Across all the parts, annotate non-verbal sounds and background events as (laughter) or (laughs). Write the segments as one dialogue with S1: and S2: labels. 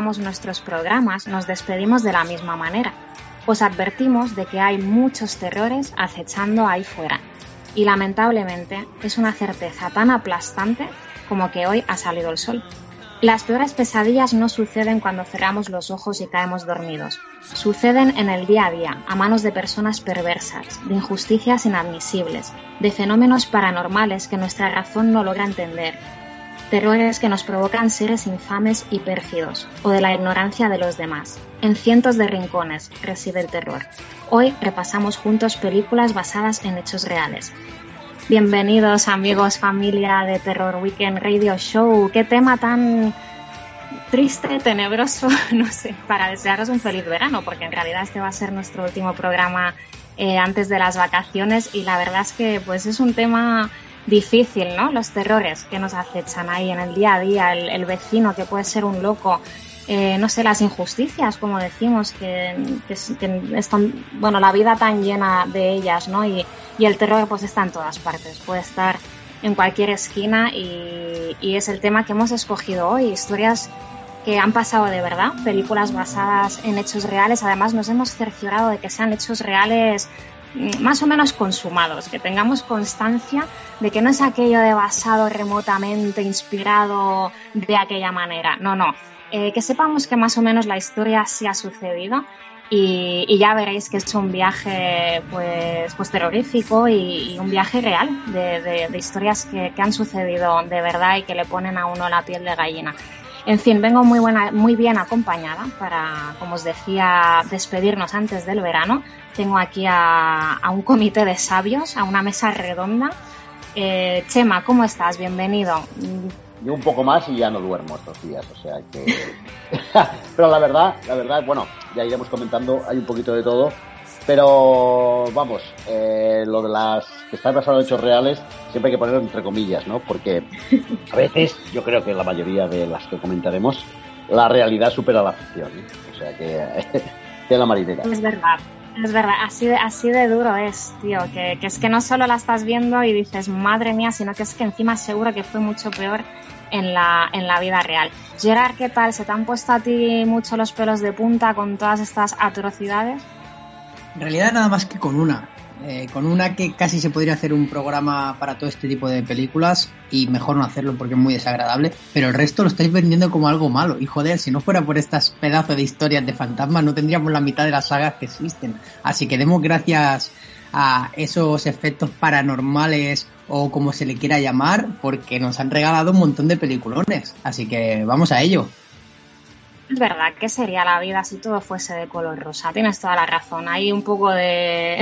S1: nuestros programas nos despedimos de la misma manera. Os advertimos de que hay muchos terrores acechando ahí fuera. Y lamentablemente es una certeza tan aplastante como que hoy ha salido el sol. Las peores pesadillas no suceden cuando cerramos los ojos y caemos dormidos. Suceden en el día a día, a manos de personas perversas, de injusticias inadmisibles, de fenómenos paranormales que nuestra razón no logra entender, terrores que nos provocan seres infames y pérfidos, o de la ignorancia de los demás. En cientos de rincones reside el terror. Hoy repasamos juntos películas basadas en hechos reales, Bienvenidos amigos, familia de Terror Weekend Radio Show. Qué tema tan triste, tenebroso, (laughs) no sé, para desearos un feliz verano, porque en realidad este va a ser nuestro último programa eh, antes de las vacaciones y la verdad es que pues es un tema difícil, ¿no? Los terrores que nos acechan ahí en el día a día, el vecino que puede ser un loco, eh, no sé, las injusticias, como decimos, que, están, bueno, la vida tan llena de ellas, ¿no? Y, el terror pues está en todas partes, puede estar en cualquier esquina y, es el tema que hemos escogido hoy, historias que han pasado de verdad, películas basadas en hechos reales, además nos hemos cerciorado de que sean hechos reales más o menos consumados, que tengamos constancia de que no es aquello de basado remotamente, inspirado de aquella manera, no, no, eh, que sepamos que más o menos la historia sí ha sucedido y, ya veréis que es un viaje pues, pues terrorífico y, un viaje real de, historias que, han sucedido de verdad y que le ponen a uno la piel de gallina. En fin, vengo muy, bien acompañada para, como os decía, despedirnos antes del verano. Tengo aquí a, un comité de sabios, a una mesa redonda. Eh, Chema, ¿cómo estás? Bienvenido
S2: yo un poco más y ya no duermo estos días, o sea que... (laughs) pero la verdad, la verdad, bueno, ya iremos comentando, hay un poquito de todo, pero vamos, eh, lo de las que están basadas en hechos reales, siempre hay que ponerlo entre comillas, ¿no? Porque a veces, yo creo que la mayoría de las que comentaremos, la realidad supera la ficción, ¿eh? o sea que... (laughs) de la marinera.
S1: Es verdad. Es verdad, así de, así de duro es, tío, que, que, es que no solo la estás viendo y dices, madre mía, sino que es que encima seguro que fue mucho peor en la, en la vida real. Gerard, ¿qué tal? ¿Se te han puesto a ti mucho los pelos de punta con todas estas atrocidades?
S3: En realidad nada más que con una. Eh, con una que casi se podría hacer un programa para todo este tipo de películas y mejor no hacerlo porque es muy desagradable, pero el resto lo estáis vendiendo como algo malo. Y joder, si no fuera por estas pedazos de historias de fantasmas no tendríamos la mitad de las sagas que existen. Así que demos gracias a esos efectos paranormales o como se le quiera llamar, porque nos han regalado un montón de peliculones. Así que vamos a ello.
S1: Es verdad, ¿qué sería la vida si todo fuese de color rosa? Tienes toda la razón. Hay un poco (laughs) de,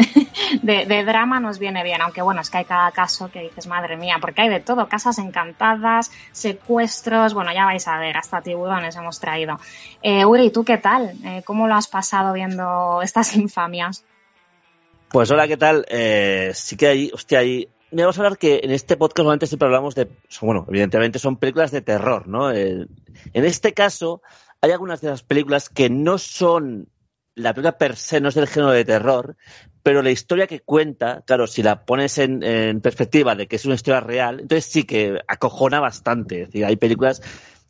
S1: de, drama nos viene bien, aunque bueno, es que hay cada caso que dices, madre mía, porque hay de todo, casas encantadas, secuestros, bueno, ya vais a ver, hasta tiburones hemos traído. Eh, Uri, ¿tú qué tal? Eh, ¿Cómo lo has pasado viendo estas (laughs) infamias?
S4: Pues hola, ¿qué tal? Eh, sí que hay, hostia, hay me vamos a hablar que en este podcast normalmente siempre hablamos de, bueno, evidentemente son películas de terror, ¿no? en este caso, hay algunas de las películas que no son, la película per se no es del género de terror, pero la historia que cuenta, claro, si la pones en, perspectiva de que es una historia real, entonces sí que acojona bastante. Es decir, hay películas,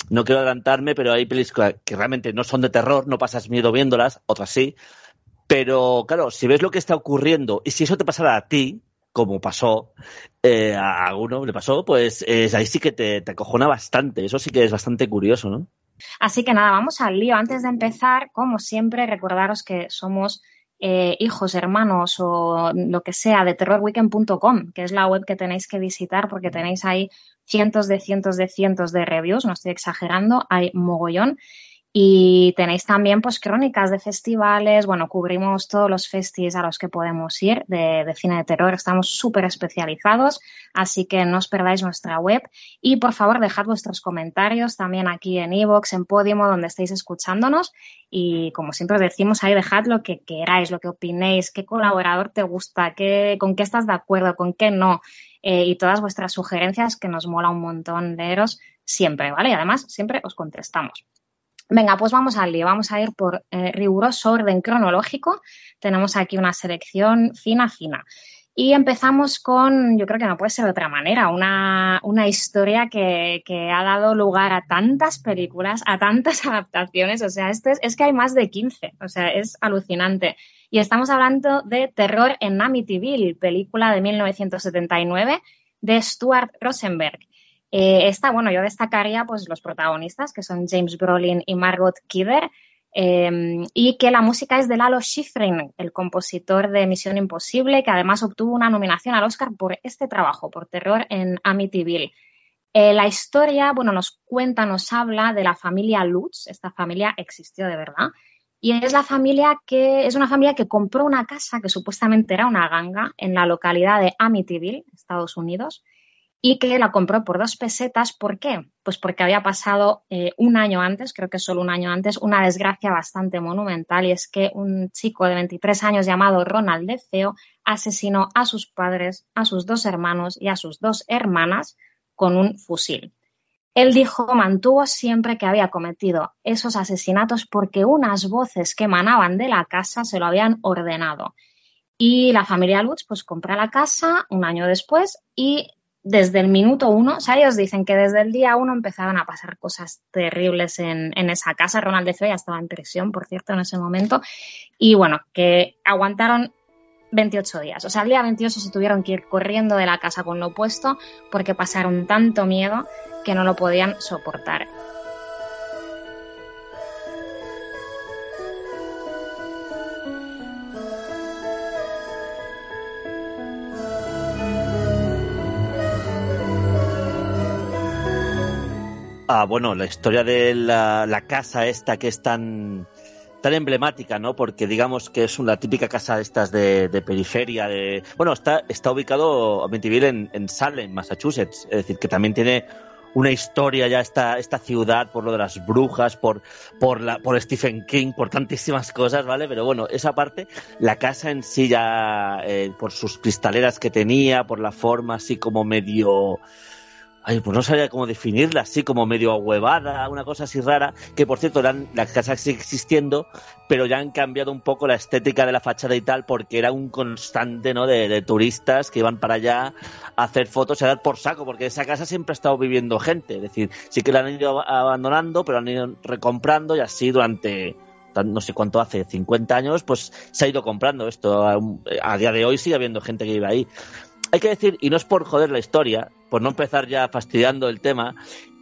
S4: no quiero adelantarme, pero hay películas que realmente no son de terror, no pasas miedo viéndolas, otras sí. Pero claro, si ves lo que está ocurriendo y si eso te pasara a ti, como pasó eh, a uno, le pasó, pues ahí sí que te acojona bastante. Eso sí que es bastante curioso, ¿no?
S1: Así que nada, vamos al lío. Antes de empezar, como siempre, recordaros que somos eh, hijos, hermanos o lo que sea de terrorweekend.com, que es la web que tenéis que visitar porque tenéis ahí cientos de cientos de cientos de reviews, no estoy exagerando, hay mogollón. Y tenéis también pues crónicas de festivales, bueno, cubrimos todos los festis a los que podemos ir de, cine de terror, estamos súper especializados, así que no os perdáis nuestra web. Y por favor dejad vuestros comentarios también aquí en iVoox, en Podimo, donde estéis escuchándonos. Y como siempre os decimos ahí dejad lo que queráis, lo que opinéis, qué colaborador te gusta, qué, con qué estás de acuerdo, con qué no. Eh, y todas vuestras sugerencias que nos mola un montón leeros siempre, ¿vale? Y además siempre os contestamos. Venga, pues vamos al lío. Vamos a ir por eh, riguroso orden cronológico. Tenemos aquí una selección fina, fina. Y empezamos con, yo creo que no puede ser de otra manera, una, una historia que, que, ha dado lugar a tantas películas, a tantas (laughs) adaptaciones. O sea, este es, es, que hay más de 15. O sea, es alucinante. Y estamos hablando de Terror en Amityville, película de 1979 de Stuart Rosenberg. Eh, esta, bueno, yo destacaría pues los protagonistas, que son James Brolin y Margot Kidder, eh, y que la música es de Lalo Schifrin, el compositor de Misión Imposible, que además obtuvo una nominación al Oscar por este trabajo, por Terror en Amityville. Eh, la historia, bueno, nos cuenta, nos habla de la familia Lutz, esta familia existió de verdad, y es la familia que, es una familia que compró una casa que supuestamente era una ganga en la localidad de Amityville, Estados Unidos, y que la compró por dos pesetas. ¿Por qué? Pues porque había pasado eh, un año antes, creo que solo un año antes, una desgracia bastante monumental y es que un chico de 23 años llamado Ronald DeFeo asesinó a sus padres, a sus dos hermanos y a sus dos hermanas con un fusil. Él dijo, mantuvo siempre que había cometido esos asesinatos porque unas voces que emanaban de la casa se lo habían ordenado. Y la familia Lutz pues compra la casa un año después y desde el minuto uno, o sea, ellos dicen que desde el día uno empezaban a pasar cosas terribles en, esa casa. Ronald de ya estaba en prisión, por cierto, en ese momento. Y bueno, que aguantaron 28 días. O sea, al día 28 se tuvieron que ir corriendo de la casa con lo opuesto porque pasaron tanto miedo que no lo podían soportar.
S4: Bueno, la historia de la, casa esta que es tan, tan emblemática, ¿no? Porque digamos que es una típica casa de estas de, periferia. De... Bueno, está, está ubicado Amityville en, en Salem, Massachusetts. Es decir, que también tiene una historia ya esta, esta ciudad por lo de las brujas, por, por, la, por Stephen King, por tantísimas cosas, ¿vale? Pero bueno, esa parte, la casa en sí ya, eh, por sus cristaleras que tenía, por la forma así como medio Ay, pues no sabía cómo definirla, así como medio ahuevada, una cosa así rara, que por cierto eran, la casa sigue existiendo, pero ya han cambiado un poco la estética de la fachada y tal, porque era un constante, ¿no? De, turistas que iban para allá a hacer fotos y a dar por saco, porque esa casa siempre ha estado viviendo gente, es decir, sí que la han ido abandonando, pero han ido recomprando y así durante, no sé cuánto hace, 50 años, pues se ha ido comprando esto. A, día de hoy sigue habiendo gente que vive ahí. Hay que decir, y no es por joder la historia, por no empezar ya fastidiando el tema,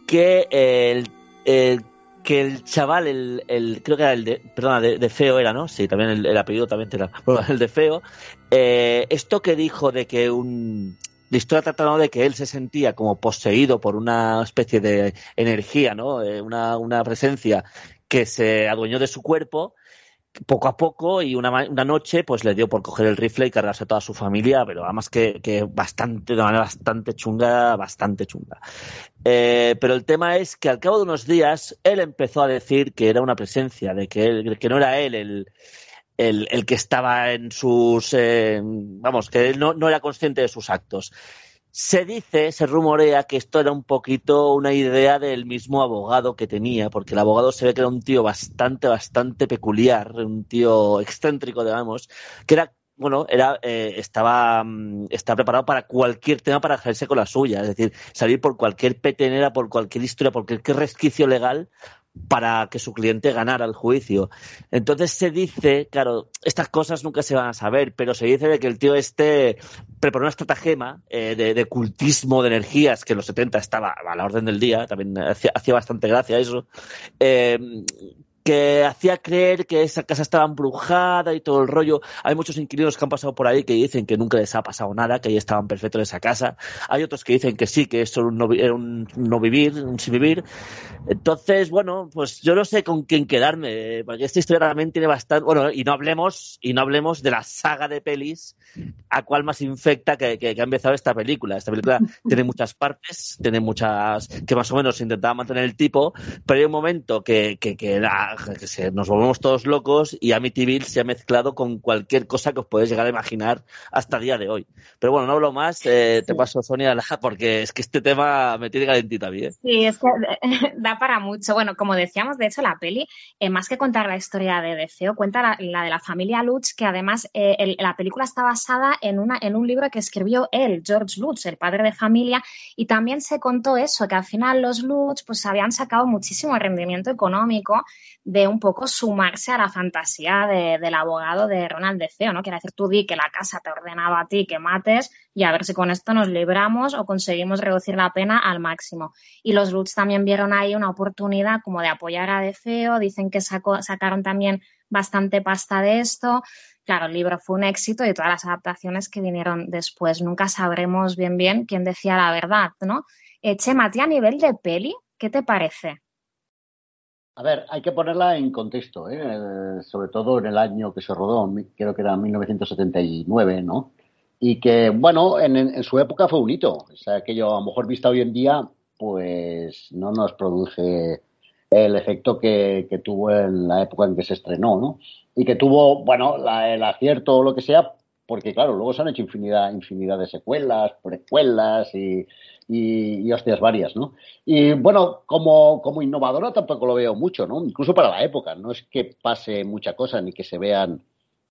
S4: que el, que el chaval, el, creo que era el de, perdona, de, Feo era, ¿no? Sí, también el, apellido también era, (laughs) el de Feo, eh, esto que dijo de que un, la historia tratando de que él se sentía como poseído por una especie de energía, ¿no? Eh, una presencia que se adueñó de su cuerpo poco a poco y una, una, noche pues le dio por coger el rifle y cargarse a toda su familia, pero además que, que bastante, de manera bastante chunga, bastante chunga. Eh, pero el tema es que al cabo de unos días él empezó a decir que era una presencia, de que, él, que no era él el, el, que estaba en sus, eh, vamos, que él no, no era consciente de sus actos. Se dice, se rumorea que esto era un poquito una idea del mismo abogado que tenía, porque el abogado se ve que era un tío bastante, bastante peculiar, un tío excéntrico, digamos, que era bueno, era, eh, estaba, mm, estaba preparado para cualquier tema para hacerse con la suya, es decir, salir por cualquier petenera, por cualquier historia, por cualquier resquicio legal para que su cliente ganara el juicio. Entonces se dice, claro, estas cosas nunca se van a saber, pero se dice de que el tío este preparó una estratagema eh, de, cultismo de energías que en los 70 estaba a la orden del día, también hacía, hacía bastante gracia eso, eh, que hacía creer que esa casa estaba embrujada y todo el rollo. Hay muchos inquilinos que han pasado por ahí que dicen que nunca les ha pasado nada, que ahí estaban perfectos en esa casa. Hay otros que dicen que sí, que esto era un no, vivir, un sin vivir. Entonces, bueno, pues yo no sé con quién quedarme, porque esta historia realmente tiene bastante, bueno, y no hablemos, y no hablemos de la saga de pelis a cuál más infecta que, que, ha empezado esta película. Esta película (laughs) tiene muchas partes, tiene muchas, que más o menos intentaba mantener el tipo, pero hay un momento que, que, que que nos volvemos todos locos y Amityville se ha mezclado con cualquier cosa que os podéis llegar a imaginar hasta el día de hoy. Pero bueno, no hablo más, eh, te paso Sonia porque es que este tema me tiene calentita bien.
S1: Sí, es que (laughs) da para mucho. Bueno, como decíamos, de hecho la peli, eh, más que contar la historia de Deseo, cuenta la, de la familia Lutz, que además eh, la película está basada en, una, en un libro que escribió él, George Lutz, el padre de familia, y también se contó eso, que al final los Lutz pues habían sacado muchísimo rendimiento económico de un poco sumarse a la fantasía del abogado de Ronald Feo, ¿no? Quiere decir, tú di que la casa te ha ordenado a ti que mates y a ver si con esto nos libramos o conseguimos reducir la pena al máximo. Y los Lutz también vieron ahí una oportunidad como de apoyar a Feo, dicen que sacaron también bastante pasta de esto. Claro, el libro fue un éxito y todas las adaptaciones que vinieron después. Nunca sabremos bien bien quién decía la verdad, ¿no? Eh, Chema, a nivel de peli, ¿qué te parece?
S5: A ver, hay que ponerla en contexto, ¿eh? sobre todo en el año que se rodó, creo que era 1979, ¿no? Y que, bueno, en, su época fue un hito. O sea, aquello a lo mejor visto hoy en día, pues no nos produce el efecto que, tuvo en la época en que se estrenó, ¿no? Y que tuvo, bueno, el acierto o lo que sea, porque claro, luego se han hecho infinidad, infinidad de secuelas, precuelas y, y, hostias varias, ¿no? Y bueno, como, como innovadora tampoco lo veo mucho, ¿no? Incluso para la época, no es que pase mucha cosa ni que se vean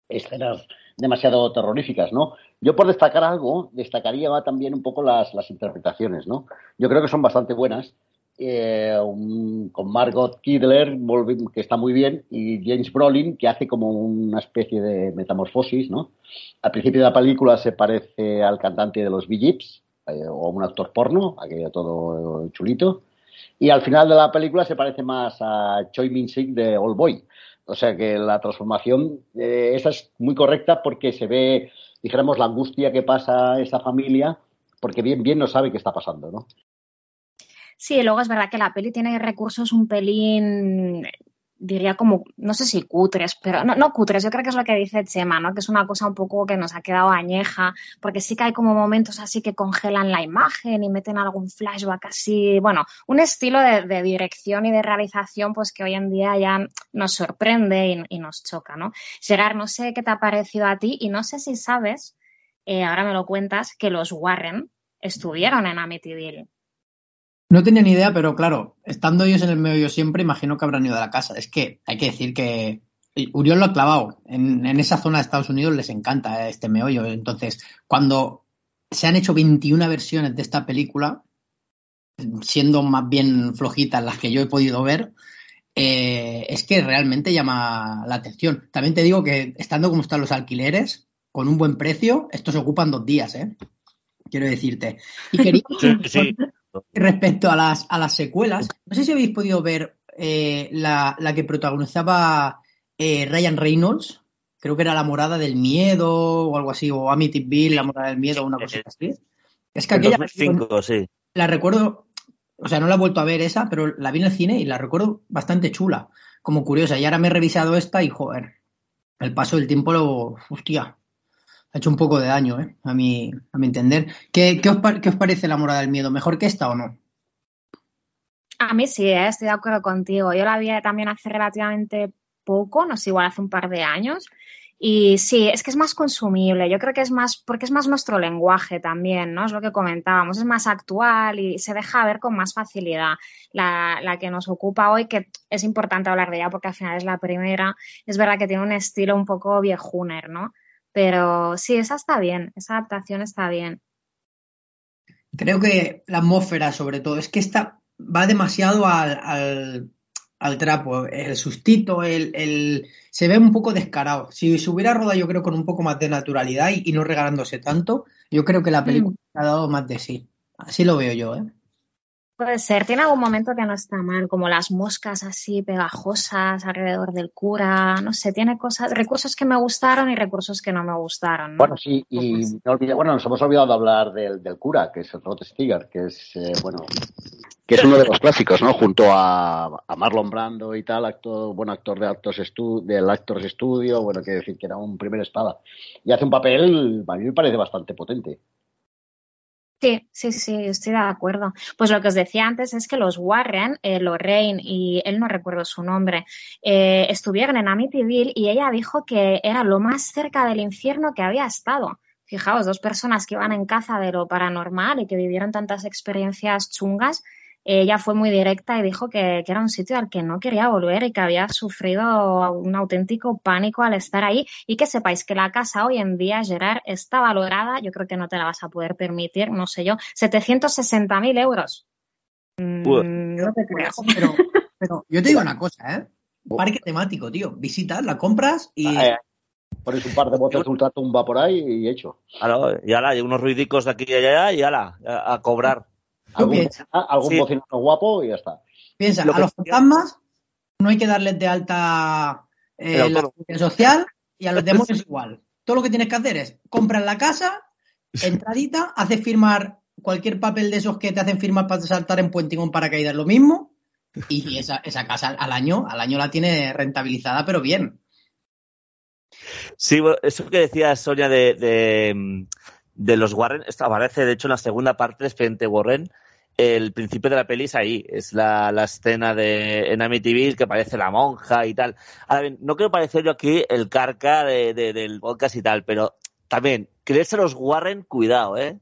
S5: escenas demasiado terroríficas, ¿no? Yo por destacar algo, destacaría también un poco las, las interpretaciones, ¿no? Yo creo que son bastante buenas, eh, con Margot Kidler, que está muy bien, y James Brolin, que hace como una especie de metamorfosis, ¿no? Al principio de la película se parece al cantante de los Bee eh, o un actor porno, aquello todo chulito. Y al final de la película se parece más a Choi Min-sik de Old Boy. O sea que la transformación eh, esa es muy correcta porque se ve, dijéramos, la angustia que pasa esa familia, porque bien, bien no sabe qué está pasando, ¿no?
S1: Sí, luego es verdad que la peli tiene recursos un pelín diría como, no sé si cutres, pero no, no cutres, yo creo que es lo que dice Chema, ¿no? Que es una cosa un poco que nos ha quedado añeja, porque sí que hay como momentos así que congelan la imagen y meten algún flashback así, bueno, un estilo de, dirección y de realización pues que hoy en día ya nos sorprende y, nos choca, ¿no? Llegar, no sé qué te ha parecido a ti y no sé si sabes, eh, ahora me lo cuentas, que los Warren estuvieron en Amityville.
S3: No tenía ni idea, pero claro, estando ellos en el medio siempre, imagino que habrán ido a la casa. Es que hay que decir que Uriol lo ha clavado. En, esa zona de Estados Unidos les encanta este meollo. Entonces, cuando se han hecho 21 versiones de esta película, siendo más bien flojitas las que yo he podido ver, eh, es que realmente llama la atención. También te digo que estando como están los alquileres, con un buen precio, estos ocupan dos días, ¿eh? Quiero decirte. Y (laughs) quería, (laughs) Respecto a las, a las secuelas, no sé si habéis podido ver eh, la, que protagonizaba eh, Ryan Reynolds, creo que era La Morada del Miedo o algo así, o Amityville, La Morada del Miedo o una cosa así.
S4: Es que aquella. sí.
S3: La recuerdo, o sea, no la he vuelto a ver esa, pero la vi en el cine y la recuerdo bastante chula, como curiosa. Y ahora me he revisado esta y, joder, el paso del tiempo lo. Hostia, ha hecho un poco de daño, ¿eh? a, mi, a mi entender. ¿Qué, os, ¿Qué, os, parece la morada del miedo? ¿Mejor que esta o no?
S1: A mí sí, ¿eh? estoy de acuerdo contigo. Yo la vi también hace relativamente poco, no sé, igual hace un par de años. Y sí, es que es más consumible. Yo creo que es más, porque es más nuestro lenguaje también, ¿no? Es lo que comentábamos, es más actual y se deja ver con más facilidad. La, la, que nos ocupa hoy, que es importante hablar de ella porque al final es la primera, es verdad que tiene un estilo un poco viejuner, ¿no? Pero sí, esa está bien, esa adaptación está bien.
S3: Creo que la atmósfera, sobre todo, es que esta va demasiado al, al, trapo. El sustito, el, el, se ve un poco descarado. Si se hubiera rodado, yo creo, con un poco más de naturalidad y, no regalándose tanto, yo creo que la película mm. ha dado más de sí. Así lo veo yo, ¿eh?
S1: Puede ser, tiene algún momento que no está mal, como las moscas así pegajosas alrededor del cura, no sé, tiene cosas, recursos que me gustaron y recursos que no me gustaron.
S5: Bueno, sí, y bueno, nos hemos olvidado de hablar del, cura, que es el Rod Stiger, que es, eh, bueno, que es uno de los clásicos, ¿no? Junto a, Marlon Brando y tal, actor, buen actor de actos del Actors Studio, bueno, que decir que era un primer espada. Y hace un papel, a mí me parece bastante potente.
S1: Sí, sí, sí, estoy de acuerdo. Pues lo que os decía antes es que los Warren, eh, Lorraine y él no recuerdo su nombre, eh, estuvieron en Amityville y ella dijo que era lo más cerca del infierno que había estado. Fijaos, dos personas que iban en caza de lo paranormal y que vivieron tantas experiencias chungas ella fue muy directa y dijo que, era un sitio al que no quería volver y que había sufrido un auténtico pánico al estar ahí. Y que sepáis que la casa hoy en día, Gerard, está valorada, yo creo que no te la vas a poder permitir, no sé yo, 760.000 euros.
S3: Mm, no te Pero, pero, yo te digo una cosa, ¿eh? Parque temático, tío. Visitas, la compras y...
S2: Ah, eh, pones un par de botes de ultratumba por ahí y hecho.
S4: Claro, y ala, hay unos ruidicos de aquí y allá y ala, a cobrar.
S2: Algún, algún guapo y ya está.
S3: Piensa, a los fantasmas no hay que darles de alta eh, la seguridad social y a los (laughs) demonios igual. Todo lo que tienes que hacer es comprar la casa, entradita, haces firmar cualquier papel de esos que te hacen firmar para saltar en puente para paracaídas, lo mismo. Y (laughs) esa, esa casa al año, al año la tiene rentabilizada, pero bien.
S4: Sí, eso que decía Sonia de, de, de los Warren, esto aparece de hecho en la segunda parte de Expediente Warren, el principio de la peli es ahí, es la, escena de en Amityville que parece la monja y tal. Ahora bien, no quiero parecer yo aquí el carca de, del podcast y tal, pero también, creerse los Warren, cuidado, ¿eh?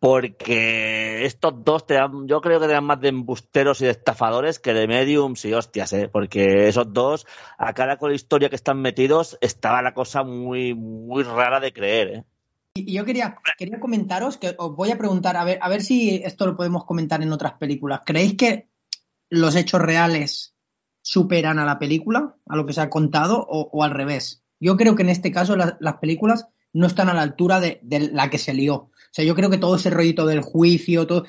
S4: Porque estos dos te dan, yo creo que te dan más de embusteros y de estafadores que de mediums y hostias, ¿eh? Porque esos dos, a cara con la historia que están metidos, estaba la cosa muy, muy rara de creer, ¿eh?
S3: Y yo quería, quería comentaros, que os voy a preguntar, a ver, a ver si esto lo podemos comentar en otras películas. ¿Creéis que los hechos reales superan a la película, a lo que se ha contado, o, al revés? Yo creo que en este caso las películas no están a la altura de, la que se lió. O sea, yo creo que todo ese rollito del juicio, todo,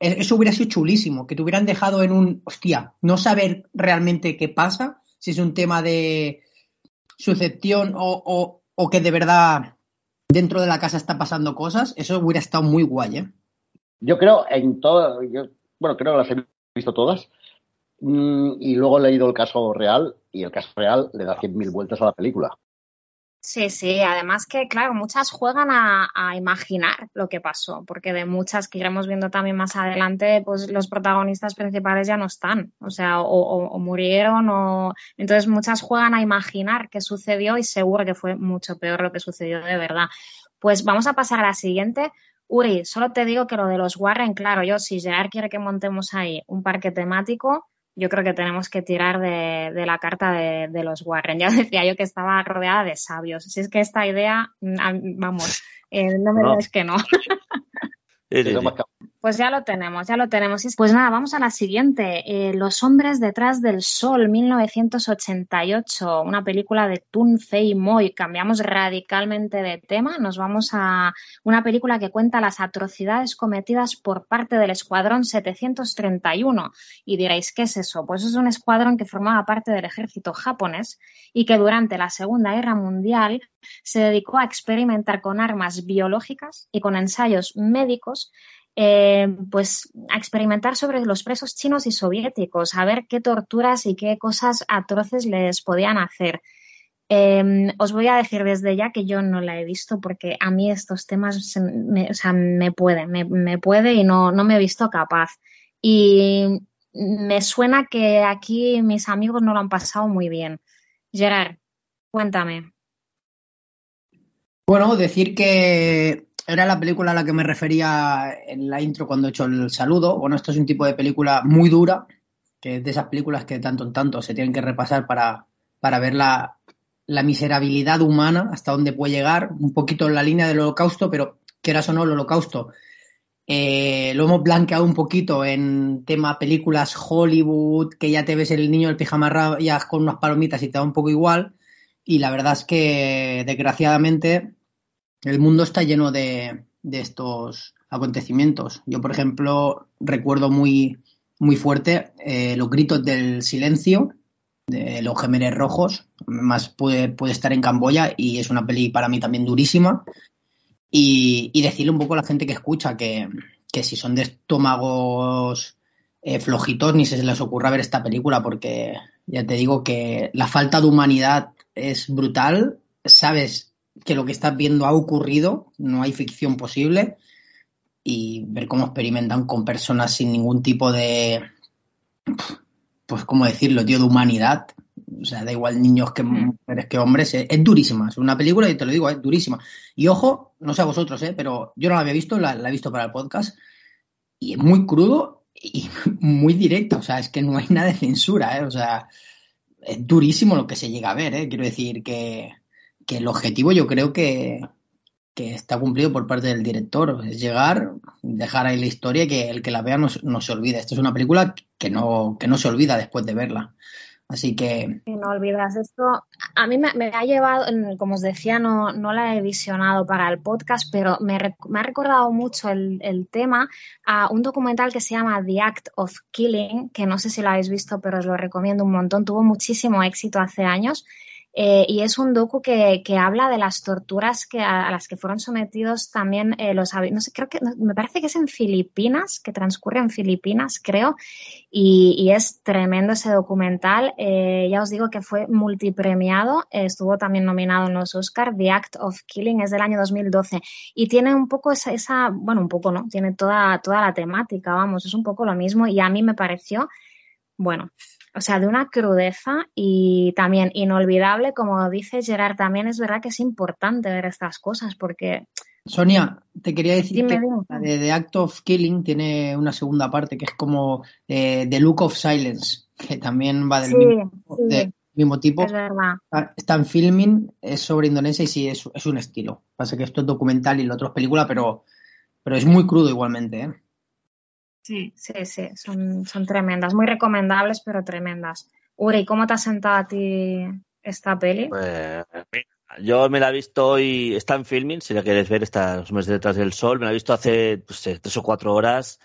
S3: e, eso hubiera sido chulísimo, que te hubieran dejado en un, hostia, no saber realmente qué pasa, si es un tema de sucepción o, o que de verdad dentro de la casa está pasando cosas, eso hubiera estado muy guay, ¿eh?
S2: Yo creo en todo, yo, bueno, creo que las he visto todas. Mm, y luego he leído el caso real y el caso real le da 100.000 vueltas a la película.
S1: Sí, sí, además que, claro, muchas juegan a, imaginar lo que pasó, porque de muchas que iremos viendo también más adelante, pues los protagonistas principales ya no están, o sea, o, murieron, o. Entonces muchas juegan a imaginar qué sucedió y seguro que fue mucho peor lo que sucedió de verdad. Pues vamos a pasar a la siguiente. Uri, solo te digo que lo de los Warren, claro, yo, si Gerard quiere que montemos ahí un parque temático, yo creo que tenemos que tirar de, la carta de, los Warren. (laughs) Ya decía yo que estaba rodeada de sabios. Si es que esta idea, mm, vamos, eh, no me no. que no. (laughs) Pues ya lo tenemos, ya lo tenemos. Pues nada, vamos a la siguiente. Eh, Los hombres detrás del sol, 1988, una película de Tun Fei Moy. Cambiamos radicalmente de tema. Nos vamos a una película que cuenta las atrocidades cometidas por parte del Escuadrón 731. Y diréis, ¿qué es eso? Pues es un escuadrón que formaba parte del ejército japonés y que durante la Segunda Guerra Mundial se dedicó a experimentar con armas biológicas y con ensayos médicos eh, pues a experimentar sobre los presos chinos y soviéticos, a ver qué torturas y qué cosas atroces les podían hacer. Em, os voy a decir desde ya que yo no la he visto porque a mí estos temas me, o sea, me puede, me, puede y no, no me he visto capaz. Y me suena que aquí mis amigos no lo han pasado muy bien. Gerard, cuéntame.
S3: Bueno, decir que era la película a la que me refería en la intro cuando he hecho el saludo. Bueno, esto es un tipo de película muy dura, que es de esas películas que tanto en tanto se tienen que repasar para, para ver la, miserabilidad humana, hasta dónde puede llegar, un poquito en la línea del holocausto, pero quieras o no, el holocausto eh, lo hemos blanqueado un poquito en tema películas Hollywood, que ya te ves el niño del pijama rayas con unas palomitas y te da un poco igual. Y la verdad es que, desgraciadamente, el mundo está lleno de, estos acontecimiimientos. Yo, por ejemplo, recuerdo muy, muy fuerte eh, los gritos del silencio de los gemeres rojos. Más puede, puede estar en Camboya y es una peli para mí también durísima. Y, decirle un poco a la gente que escucha que, si son de estómagos eh, flojitos ni se les ocurra ver esta película porque ya te digo que la falta de humanidad es brutal. Sabes que lo que estás viendo ha ocurrido, no hay ficción posible. y ver cómo experimentan con personas sin ningún tipo de, pues, ¿cómo decirlo, tío? De humanidad. O sea, da igual niños que
S1: Mm.
S3: mujeres que hombres. Es, es durísima. Es una película, y te lo digo, es durísima. Y ojo, no sé a vosotros, ¿eh? Pero yo no la había visto, la, la he visto para el podcast. Y es muy crudo y (laughs) muy directo. O sea, es que no hay nada de censura, ¿eh? O sea, es durísimo lo que se llega a ver, ¿eh? Quiero decir que, que el objetivo yo creo que, que está cumplido por parte del director. Es llegar, dejar ahí la historia y que el que la vea no, se- no se olvide. Esta es una película que no, que no se olvida después de verla. Así que,
S1: no olvidas esto. A mí me, me ha llevado, como os decía, no, no la he visionado para el podcast, pero me, me ha recordado mucho el, el tema a un documental que se llama The Act of Killing, que no sé si lo habéis visto, pero os lo recomiendo un montón. Tuvo muchísimo éxito hace años. Eh, y es un docu que, que habla de las torturas que, a, las que fueron sometidos también eh, los no sé, creo que me parece que es en Filipinas, que transcurre en Filipinas, creo, y, y es tremendo ese documental. Eh, ya os digo que fue multipremiado, estuvo también nominado en los Oscars. The Act of Killing es del año 2012 y tiene un poco esa, esa, bueno, un poco, ¿no? Tiene toda, toda la temática, vamos, es un poco lo mismo y a mí me pareció, bueno, o sea, de una crudeza y también inolvidable, como dice Gerard, también es verdad que es importante ver estas cosas porque
S3: Sonia, te quería decir
S1: Dime,
S3: que
S1: dime.
S3: la de The Act of Killing tiene una segunda parte que es como eh, The Look of Silence, que también va del
S1: sí,
S3: mismo,
S1: sí,
S3: del mismo tipo.
S1: es verdad.
S3: Está- Está en filming, es sobre Indonesia y sí, es, es un estilo. Pasa que esto es documental y lo otro es película, pero, pero es muy crudo igualmente. ¿eh?
S1: Sí, sí, sí, son, son tremendas, muy recomendables, pero tremendas. Uri, ¿cómo te ha sentado a ti esta peli?
S4: Pues, yo me la he visto hoy, está en filming, si la quieres ver, está Los meses detrás del sol, me la he visto hace pues, eh, tres o cuatro horas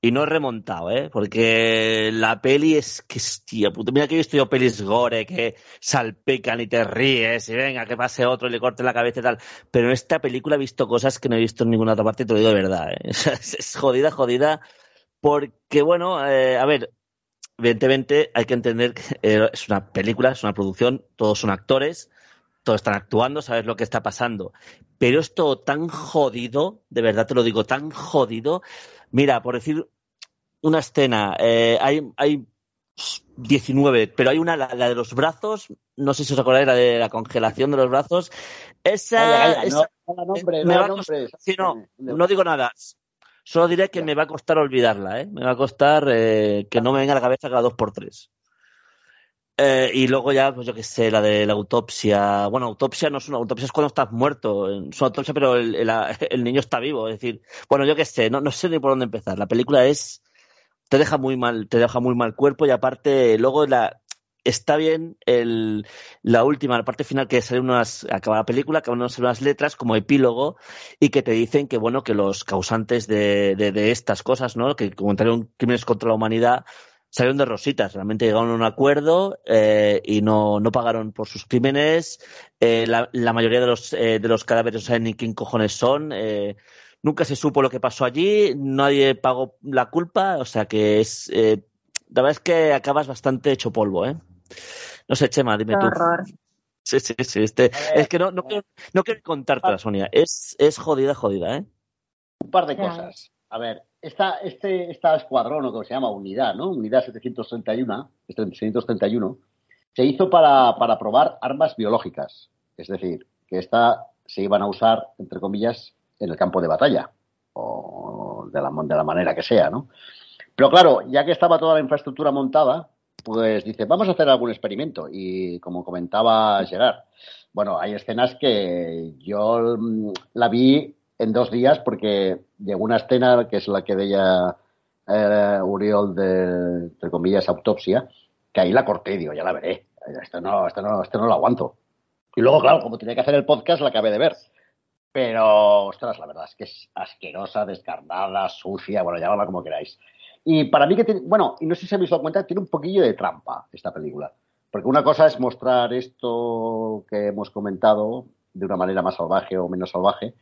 S4: y no he remontado, ¿eh? Porque la peli es que, hostia, puta, mira que he visto yo pelis gore que salpican y te ríes y venga, que pase otro y le corte la cabeza y tal, pero en esta película he visto cosas que no he visto en ninguna otra parte te lo digo de verdad, ¿eh? (laughs) Es jodida, jodida, porque bueno, eh, a ver, evidentemente hay que entender que eh, es una película, es una producción, todos son actores, todos están actuando, sabes lo que está pasando. Pero es todo tan jodido, de verdad te lo digo, tan jodido. Mira, por decir una escena, eh, hay, hay 19, pero hay una, la, la de los brazos, no sé si os acordáis, la de la congelación de los brazos. Esa,
S5: Calla, calla,
S4: esa-
S5: no, no nombre, no nombre.
S4: Sí, no, no digo nada. Solo diré que me va a costar olvidarla, ¿eh? Me va a costar eh, que no me venga a la cabeza cada dos por tres. Eh, y luego ya, pues yo qué sé, la de la autopsia. Bueno, autopsia no es una autopsia, es cuando estás muerto. Es una autopsia, pero el, el- (laughs) el niño está vivo. Es decir, bueno, yo qué sé, no, no sé ni por dónde empezar. La película es. Te deja muy mal, te deja muy mal cuerpo y aparte, luego la. Está bien el, la última, la parte final que sale unas, acaba la película, acaban unas letras como epílogo y que te dicen que bueno, que los causantes de, estas cosas, ¿no? Que cometieron crímenes contra la humanidad, salieron de rositas, realmente llegaron a un acuerdo eh, y no, no pagaron por sus crímenes. Eh, la, la, mayoría de los, eh, de los cadáveres no saben ni quién cojones son. Eh, nunca se supo lo que pasó allí, nadie pagó la culpa, o sea que es. Eh, la verdad es que acabas bastante hecho polvo, ¿eh? No sé, Chema, dime
S1: Qué
S4: tú.
S1: horror.
S4: Sí, sí, sí. Este, es que no, no, quiero, no quiero contártela, Sonia. Es, es jodida, jodida, ¿eh?
S5: Un par de cosas. A ver, esta, este, esta escuadrón, o como se llama, unidad, ¿no? Unidad 731, 731, se hizo para, para probar armas biológicas. Es decir, que esta se iban a usar, entre comillas, en el campo de batalla. O de la, de la manera que sea, ¿no? Pero claro, ya que estaba toda la infraestructura montada, pues dice, vamos a hacer algún experimento. Y como comentaba Gerard, bueno, hay escenas que yo mm, la vi en dos días porque llegó una escena que es la que veía eh, Uriol de, comillas, autopsia, que ahí la corté digo, ya la veré. Esto no, esto no, esto no lo aguanto. Y luego, claro, como tenía que hacer el podcast, la acabé de ver. Pero, ostras, la verdad es que es asquerosa, descarnada, sucia, bueno, llamadla como queráis. Y para mí que tiene, bueno, y no sé si habéis dado cuenta, tiene un poquillo de trampa esta película. Porque una cosa es mostrar esto que hemos comentado de una manera más salvaje o menos salvaje,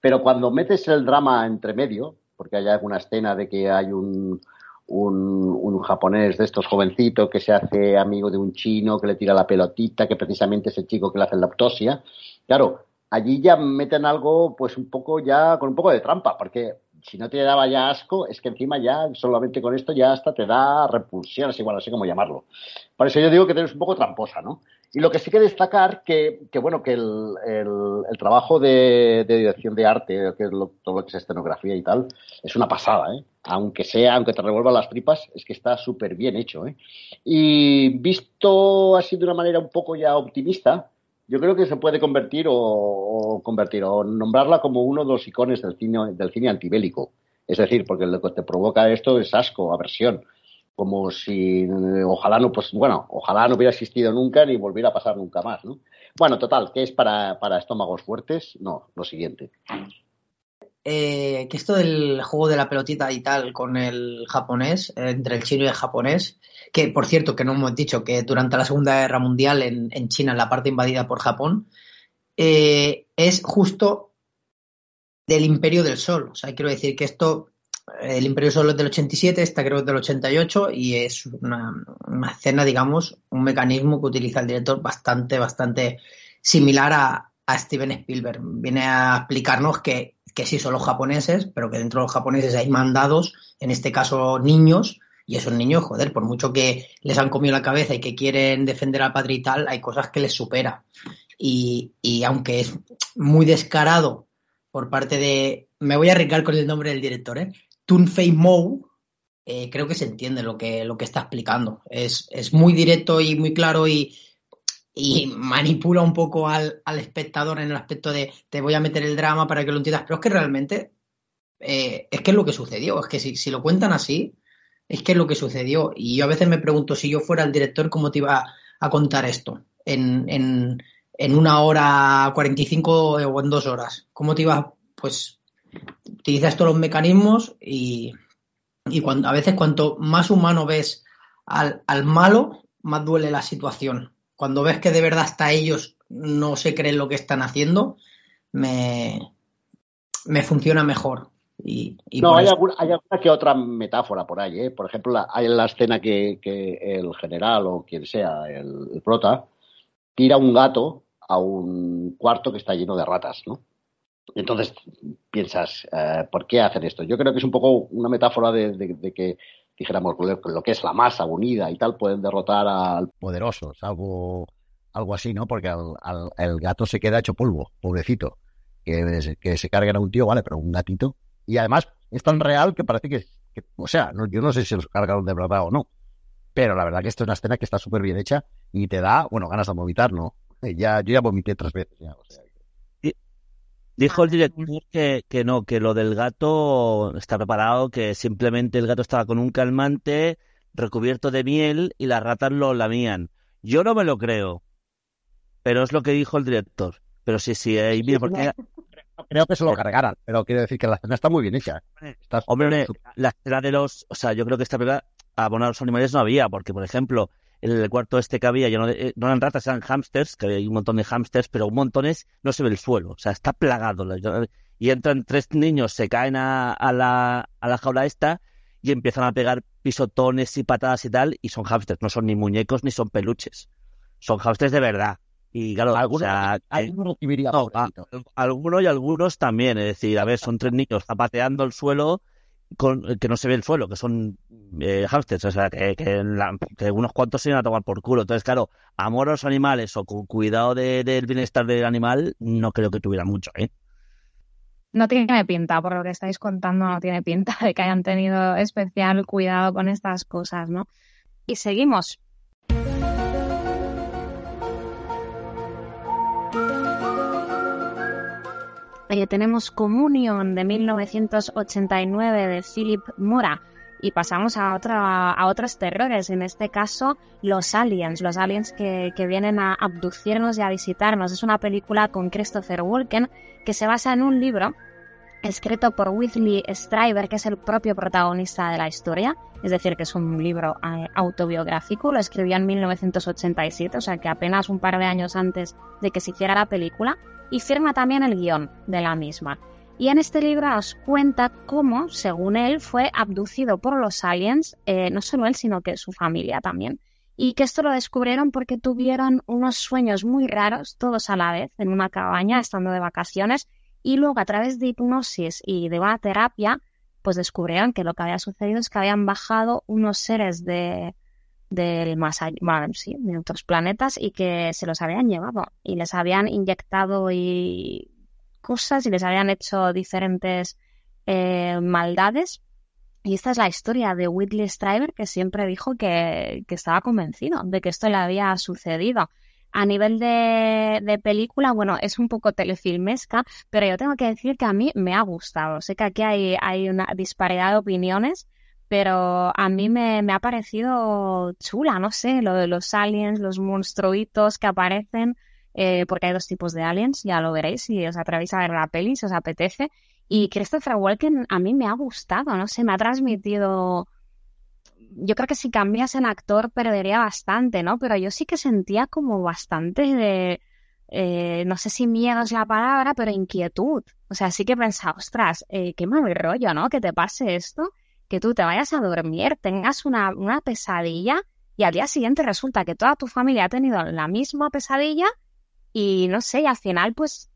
S5: pero cuando metes el drama entre medio, porque hay alguna escena de que hay un, un, un, japonés de estos jovencitos que se hace amigo de un chino, que le tira la pelotita, que precisamente es el chico que le hace la autopsia, claro, allí ya meten algo pues un poco ya con un poco de trampa, porque
S2: si no te daba ya asco, es que encima ya solamente con esto ya hasta te da repulsión, es igual, así como llamarlo. Por eso yo digo que eres un poco tramposa, ¿no? Y lo que sí que destacar que, que bueno, que el, el, trabajo de, dirección de arte, que es todo lo que es escenografía y tal, es una pasada, ¿eh? Aunque sea, aunque te revuelvan las tripas, es que está súper bien hecho, ¿eh? Y visto así de una manera un poco ya optimista, yo creo que se puede convertir o, convertir o nombrarla como uno de los icones del cine, del cine antibélico. Es decir, porque lo que te provoca esto es asco, aversión. Como si, ojalá no, pues bueno, ojalá no hubiera existido nunca ni volviera a pasar nunca más, ¿no? Bueno, total, ¿qué es para, para estómagos fuertes? No, lo siguiente.
S3: Eh, que esto del juego de la pelotita y tal con el japonés, entre el chino y el japonés, que por cierto, que no hemos dicho que durante la Segunda Guerra Mundial en, China, en la parte invadida por Japón, eh, es justo del Imperio del Sol. O sea, quiero decir que esto, el Imperio del Sol es del 87, esta creo que es del 88 y es una, escena, digamos, un mecanismo que utiliza el director bastante, bastante similar a, Steven Spielberg. Viene a explicarnos que, que sí son los japoneses, pero que dentro de los japoneses hay mandados, en este caso niños, y esos niños, joder, por mucho que les han comido la cabeza y que quieren defender al padre y tal, hay cosas que les supera. Y, aunque es muy descarado por parte de. Me voy a arriesgar con el nombre del director, ¿eh? Tun Fei Mou, eh, creo que se entiende lo que, lo que está explicando. Es, muy directo y muy claro y, y manipula un poco al, espectador en el aspecto de te voy a meter el drama para que lo entiendas. Pero es que realmente eh, es que es lo que sucedió. Es que si, si lo cuentan así, es que es lo que sucedió. Y yo a veces me pregunto, si yo fuera el director, ¿cómo te iba a contar esto? En, en, en una hora 45 o en dos horas. ¿Cómo te iba, pues, utilizas todos los mecanismos y, y cuando, a veces cuanto más humano ves al, al malo, más duele la situación. Cuando ves que de verdad hasta ellos no se creen lo que están haciendo, me, me funciona mejor
S2: no, hay, alguna, que otra metáfora por ahí. ¿eh? Por ejemplo, hay la escena que, el general o quien sea, el, prota, tira un gato a un cuarto que está lleno de ratas, ¿no? Entonces piensas, eh, ¿por qué hacen esto? Yo creo que es un poco una metáfora de, que, dijéramos, lo que es la masa unida y tal, pueden derrotar al...
S5: Poderosos, algo, algo así, ¿no? Porque el gato se queda hecho polvo, pobrecito. Que, que se carguen a un tío, vale, pero un gatito y además es tan real que parece que, o sea, yo no sé si los cargaron de verdad o no. Pero la verdad que esto es una escena que está súper bien hecha y te da, bueno, ganas de vomitar, ¿no? (laughs) Ya, yo ya vomité tres veces.
S4: Dijo el director que, que no, que lo del gato está preparado, que simplemente el gato estaba con un calmante recubierto de miel y las ratas lo lamían. Yo no me lo creo, pero es lo que dijo el director. Pero sí, sí, ahí porque (laughs)
S5: creo que se lo cargaran, pero quiero decir que la escena está muy bien hecha.
S4: Hombre, la escena de los. O sea, yo creo que esta película abonar a los animales no había, porque, por ejemplo, en el cuarto este que había, ya no, eh, no eran ratas, eran hamsters, que hay un montón de hamsters, pero un montones no se ve el suelo, o sea, está plagado. Y entran tres niños, se caen a, la, a la jaula esta y empiezan a pegar pisotones y patadas y tal, y son hamsters, no son ni muñecos ni son peluches. Son hamsters de verdad. Y claro, algunos, algunos y algunos también. Es decir, a ver, son tres niños zapateando el suelo con, que no se ve el suelo, que son eh, hamsters, o sea, que, unos cuantos se iban a tomar por culo. Entonces, claro, amor a los animales o con cuidado del bienestar del animal, no creo que tuviera mucho, ¿eh?
S1: No tiene pinta, por lo que estáis contando, no tiene pinta de que hayan tenido especial cuidado con estas cosas, ¿no? Y seguimos. Tenemos Communion de 1989 de Philip Mora y pasamos a, otra, a otros terrores, en este caso los aliens, los aliens que, que, vienen a abducirnos y a visitarnos. Es una película con Christopher Walken que se basa en un libro escrito por Whitley Strieber, que es el propio protagonista de la historia, es decir, que es un libro autobiográfico, lo escribió en 1987, o sea que apenas un par de años antes de que se hiciera la película, y firma también el guion de la misma. Y en este libro os cuenta cómo, según él, fue abducido por los aliens, eh, no solo él, sino que su familia también. Y que esto lo descubrieron porque tuvieron unos sueños muy raros, todos a la vez, en una cabaña, estando de vacaciones, y luego a través de hipnosis y de una terapia pues descubrieron que lo que había sucedido es que habían bajado unos seres de del más allá, sí, de otros planetas y que se los habían llevado y les habían inyectado y cosas y les habían hecho diferentes eh, maldades. Y esta es la historia de Whitley Strieber que siempre dijo que, que estaba convencido de que esto le había sucedido. A nivel de, de, película, bueno, es un poco telefilmesca, pero yo tengo que decir que a mí me ha gustado. Sé que aquí hay, hay una disparidad de opiniones, pero a mí me, me, ha parecido chula, no sé, lo de los aliens, los monstruitos que aparecen, eh, porque hay dos tipos de aliens, ya lo veréis si os atrevéis a ver la peli, si os apetece. Y Christopher Walken a mí me ha gustado, no sé, me ha transmitido yo creo que si cambias en actor perdería bastante, ¿no? Pero yo sí que sentía como bastante de, eh, no sé si miedo es la palabra, pero inquietud. O sea, sí que pensaba, ostras, eh, qué mal rollo, ¿no? Que te pase esto, que tú te vayas a dormir, tengas una, una pesadilla y al día siguiente resulta que toda tu familia ha tenido la misma pesadilla y no sé, y al final pues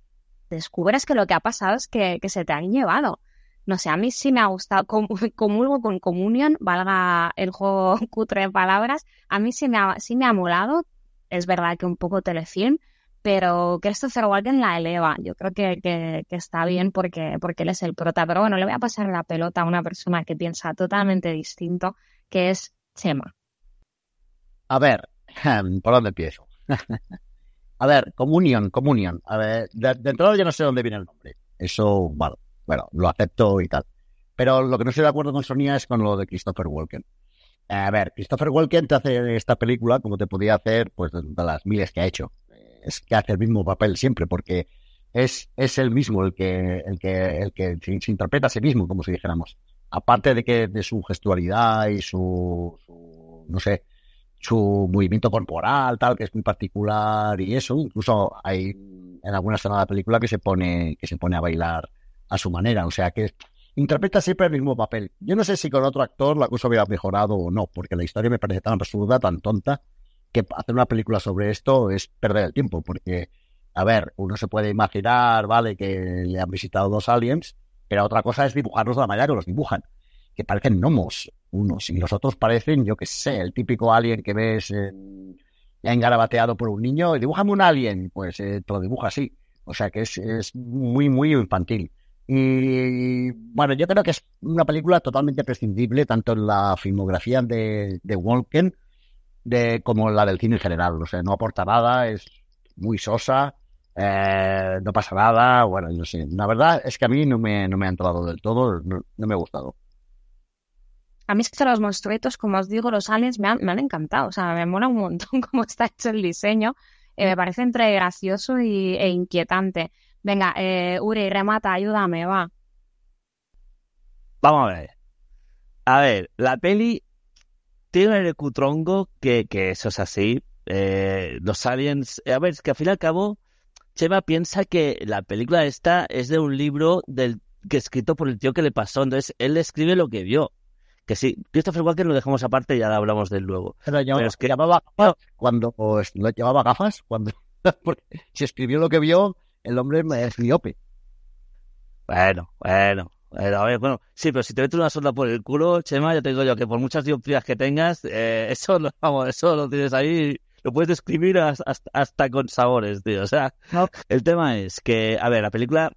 S1: descubres que lo que ha pasado es que, que se te han llevado no sé, a mí sí me ha gustado, (laughs) comulgo con Communion, valga el juego (laughs) cutre de palabras, a mí sí me ha, sí me ha molado, es verdad que un poco telefilm, pero Christopher Walken la eleva, yo creo que, que, está bien porque, porque él es el prota, pero bueno, le voy a pasar la pelota a una persona que piensa totalmente distinto, que es Chema.
S5: A ver, (laughs) ¿por dónde empiezo? a ver, Communion, Communion, a ver, de, de entrada yo no sé dónde viene el nombre, eso, vale bueno, lo acepto y tal. Pero lo que no estoy de acuerdo con Sonia es con lo de Christopher Walken. A ver, Christopher Walken te hace esta película como te podía hacer pues de, las miles que ha hecho. Es que hace el mismo papel siempre porque es, es el mismo el que, el que, el que se, interpreta a sí mismo, como si dijéramos. Aparte de que de su gestualidad y su, su, no sé, su movimiento corporal, tal, que es muy particular y eso. Incluso hay en alguna escena de la película que se pone, que se pone a bailar a su manera. O sea que interpreta siempre el mismo papel. Yo no sé si con otro actor la cosa hubiera mejorado o no, porque la historia me parece tan absurda, tan tonta, que hacer una película sobre esto es perder el tiempo, porque, a ver, uno se puede imaginar, vale, que le han visitado dos aliens, pero otra cosa es dibujarlos de la manera que los dibujan, que parecen gnomos unos, y los otros parecen, yo qué sé, el típico alien que ves en, engarabateado por un niño, y dibújame un alien, pues eh, te lo dibuja así. O sea que es, es muy, muy infantil. Y bueno, yo creo que es una película totalmente prescindible, tanto en la filmografía de, de Walken de, como la del cine en general. O sea, no aporta nada, es muy sosa, eh, no pasa nada. Bueno, no sé. La verdad es que a mí no me, no me ha entrado del todo, no, me ha gustado.
S1: A mí es que los monstruitos, como os digo, los aliens me han, me han encantado. O sea, me mola un montón (laughs) cómo está hecho el diseño. Eh, me parece entre gracioso y, e inquietante. Venga, eh, Uri, remata, ayúdame, va.
S4: Vamos a ver. A ver, la peli tiene el cutrongo que, que eso es así. Eh, los aliens. A ver, es que al fin y al cabo, Chema piensa que la película esta es de un libro del que escrito por el tío que le pasó. Entonces, él escribe lo que vio. Que sí, Christopher Walken lo dejamos aparte y ya hablamos de él luego.
S5: Pero, es que llamaba gafas cuando no llevaba gafas cuando (laughs) porque si escribió lo que vio el hombre es miope.
S4: Bueno, bueno. A ver, bueno, sí, pero si te metes una sonda por el culo, Chema, ya te digo yo que por muchas dioptrías que tengas, eh, eso, lo, vamos, eso lo tienes ahí, lo puedes describir hasta, hasta, con sabores, tío. O sea, el tema es que, a ver, la película,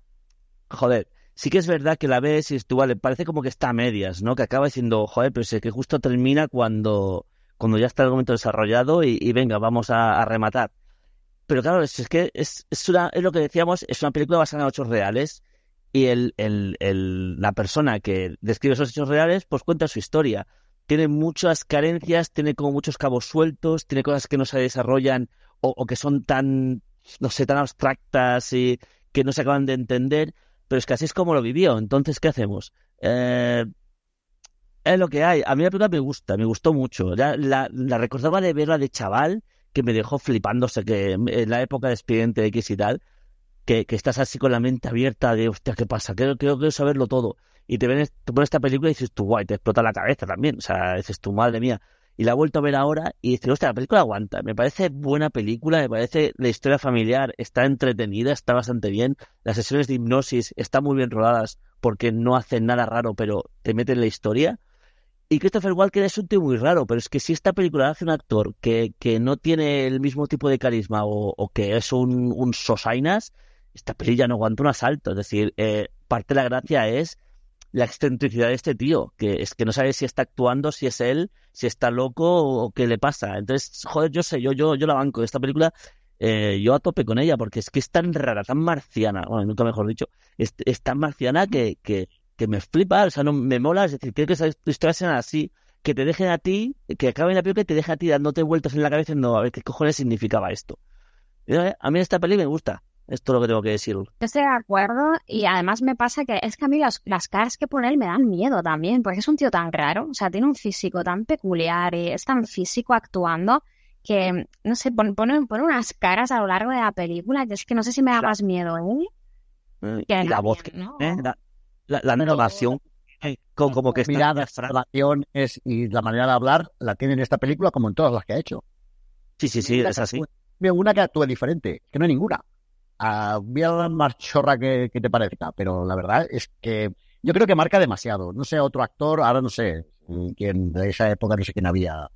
S4: joder, sí que es verdad que la ves y es, tú, vale, parece como que está a medias, ¿no? Que acaba diciendo, joder, pero es que justo termina cuando, cuando ya está el momento desarrollado y, venga, vamos a rematar. Pero claro, es, que es, es, una, es lo que decíamos, es una película basada en hechos reales y el, el, el, la persona que describe esos hechos reales pues cuenta su historia. Tiene muchas carencias, tiene como muchos cabos sueltos, tiene cosas que no se desarrollan o, que son tan, no sé, tan abstractas y que no se acaban de entender, pero es que así es como lo vivió. Entonces, ¿qué hacemos? Eh, es lo que hay. A mí la película me gusta, me gustó mucho. La, la recordaba de verla de chaval que me dejó flipándose que en la época de Expediente X y tal, que, que estás así con la mente abierta de, hostia, ¿qué pasa? Quiero, quiero, saberlo todo. Y te, ven, te pones esta película y dices tú, guay, te explota la cabeza también. O sea, dices tú, madre mía. y la he vuelto a ver ahora y dice, hostia, la película aguanta, me parece buena película, me parece la historia familiar, está entretenida, está bastante bien, las sesiones de hipnosis están muy bien rodadas porque no hacen nada raro, pero te meten en la historia. Y Christopher Walken es un tío muy raro, pero es que si esta película hace un actor que, que no tiene el mismo tipo de carisma o, que es un, un sosainas, esta peli ya no aguanta un asalto. Es decir, eh, parte de la gracia es la excentricidad de este tío, que es que no sabe si está actuando, si es él, si está loco o qué le pasa. Entonces, joder, yo sé, yo, yo, yo la banco. Esta película, eh, yo a tope con ella, porque es que es tan rara, tan marciana, bueno, nunca mejor dicho, es, es tan marciana que, que, que, me flipa, o sea, no me mola, es decir, creo que esas historias sean así, que te dejen a ti, que acaben la película y te dejen a ti dándote vueltas en la cabeza no a ver qué cojones significaba esto. Eh, a mí esta peli me gusta. Esto es lo que tengo que decir. Yo
S1: estoy de acuerdo y además me pasa que es que a mí las, las caras que pone él me dan miedo también, porque es un tío tan raro, o sea, tiene un físico tan peculiar y es tan físico actuando que, no sé, pone, pone, pone unas caras a lo largo de la película y es que no sé si me da más miedo ¿eh?
S4: Y la voz, que, ¿no? ¿eh? la, la, la narración, como, como que.
S5: Las relaciones y la manera de hablar la tiene en esta película como en todas las que ha hecho.
S4: Sí, sí, sí, es así.
S5: Una que actúe diferente, que no hay ninguna a la más chorra que, que, te parezca, pero la verdad es que yo creo que marca demasiado. No sé, otro actor, ahora no sé quién de esa época, no sé quién había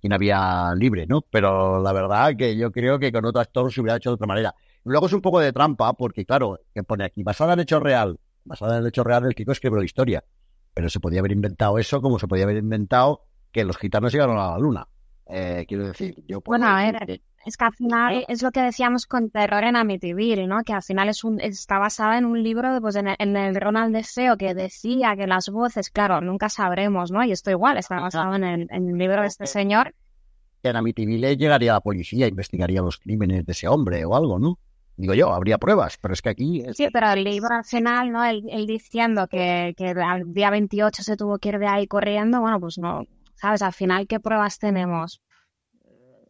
S5: quién había libre, ¿no? Pero la verdad que yo creo que con otro actor se hubiera hecho de otra manera. Luego es un poco de trampa, porque claro, que pone aquí, basada en hecho real, basada en el hecho real del Kiko escribió la historia. Pero se podía haber inventado eso como se podía haber inventado que los gitanos llegaron a la luna. Eh, quiero decir, yo
S1: puedo Bueno, a ver, es que al final es lo que decíamos con Terror en Amityville, ¿no? Que al final es un, está basada en un libro, pues en el, en el Ronald Deseo, que decía que las voces, claro, nunca sabremos, ¿no? Y esto igual, está basado en el, en el libro de este señor.
S5: En Amityville llegaría la policía, investigaría los crímenes de ese hombre o algo, ¿no? Digo yo, habría pruebas, pero es que aquí...
S1: Sí, pero el libro al final, ¿no? Él, él diciendo que, que al día 28 se tuvo que ir de ahí corriendo, bueno, pues no, ¿sabes? Al final, ¿qué pruebas tenemos?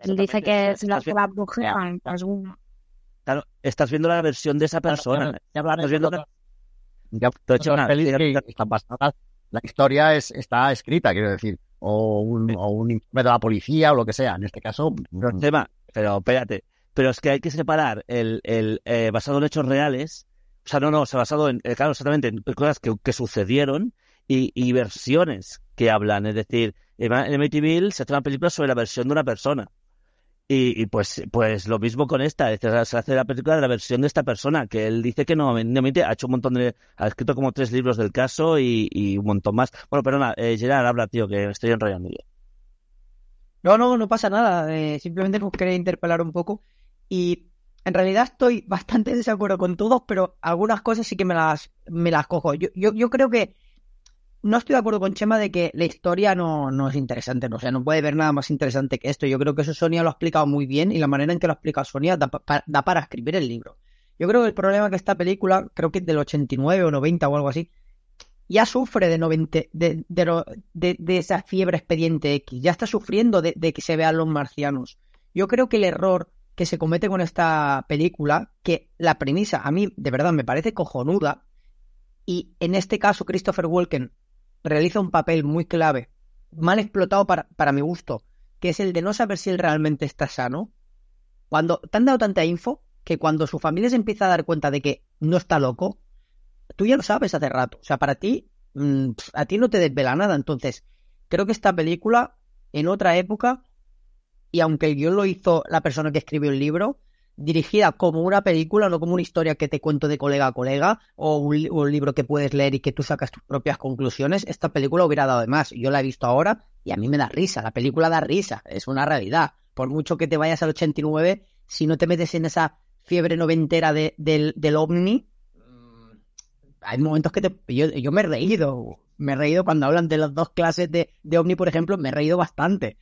S1: Él dice que es la que va pues
S4: Claro, estás viendo la versión de esa persona. estás viendo la...
S5: ya, la historia es, está escrita, quiero decir, o un, o un informe de la policía o lo que sea. En este caso,
S4: no. tema, pero espérate, pero es que hay que separar el, el eh, basado en hechos reales, o sea, no, no, o sea, basado en, eh, claro, exactamente, en cosas que, que sucedieron y, y, versiones que hablan, es decir, en Amityville se hace una película sobre la versión de una persona. Y, y, pues, pues lo mismo con esta, se hace la película de la versión de esta persona, que él dice que no, ha hecho un montón de, ha escrito como tres libros del caso y, y un montón más. Bueno, perdona, eh, Gerard, habla, tío, que me estoy enrollando yo.
S3: No, no, no pasa nada, eh, simplemente nos quería interpelar un poco y en realidad estoy (laughs) bastante desacuerdo con todos, pero algunas cosas sí que me las, me las cojo. Yo, yo, yo creo que no estoy de acuerdo con Chema de que la historia no, no es interesante, no, o sea, no puede ver nada más interesante que esto. Yo creo que eso Sonia lo ha explicado muy bien y la manera en que lo ha explicado Sonia da, pa, da para escribir el libro. Yo creo que el problema es que esta película, creo que es del 89 o 90 o algo así, ya sufre de, 90, de, de, de, de esa fiebre expediente X, ya está sufriendo de, de que se vean los marcianos. Yo creo que el error que se comete con esta película, que la premisa a mí de verdad me parece cojonuda, y en este caso Christopher Walken realiza un papel muy clave, mal explotado para, para mi gusto, que es el de no saber si él realmente está sano. Cuando te han dado tanta info que cuando su familia se empieza a dar cuenta de que no está loco, tú ya lo sabes hace rato. O sea, para ti, mmm, a ti no te desvela nada. Entonces, creo que esta película, en otra época, y aunque el guion lo hizo la persona que escribió el libro, dirigida como una película, no como una historia que te cuento de colega a colega o un, libro que puedes leer y que tú sacas tus propias conclusiones, esta película hubiera dado de más. Yo la he visto ahora y a mí me da risa, la película da risa, es una realidad. Por mucho que te vayas al 89, si no te metes en esa fiebre noventera de, del, del ovni, hay momentos que te, yo, yo, me he reído, me he reído cuando hablan de las dos clases de, de ovni, por ejemplo, me he reído bastante.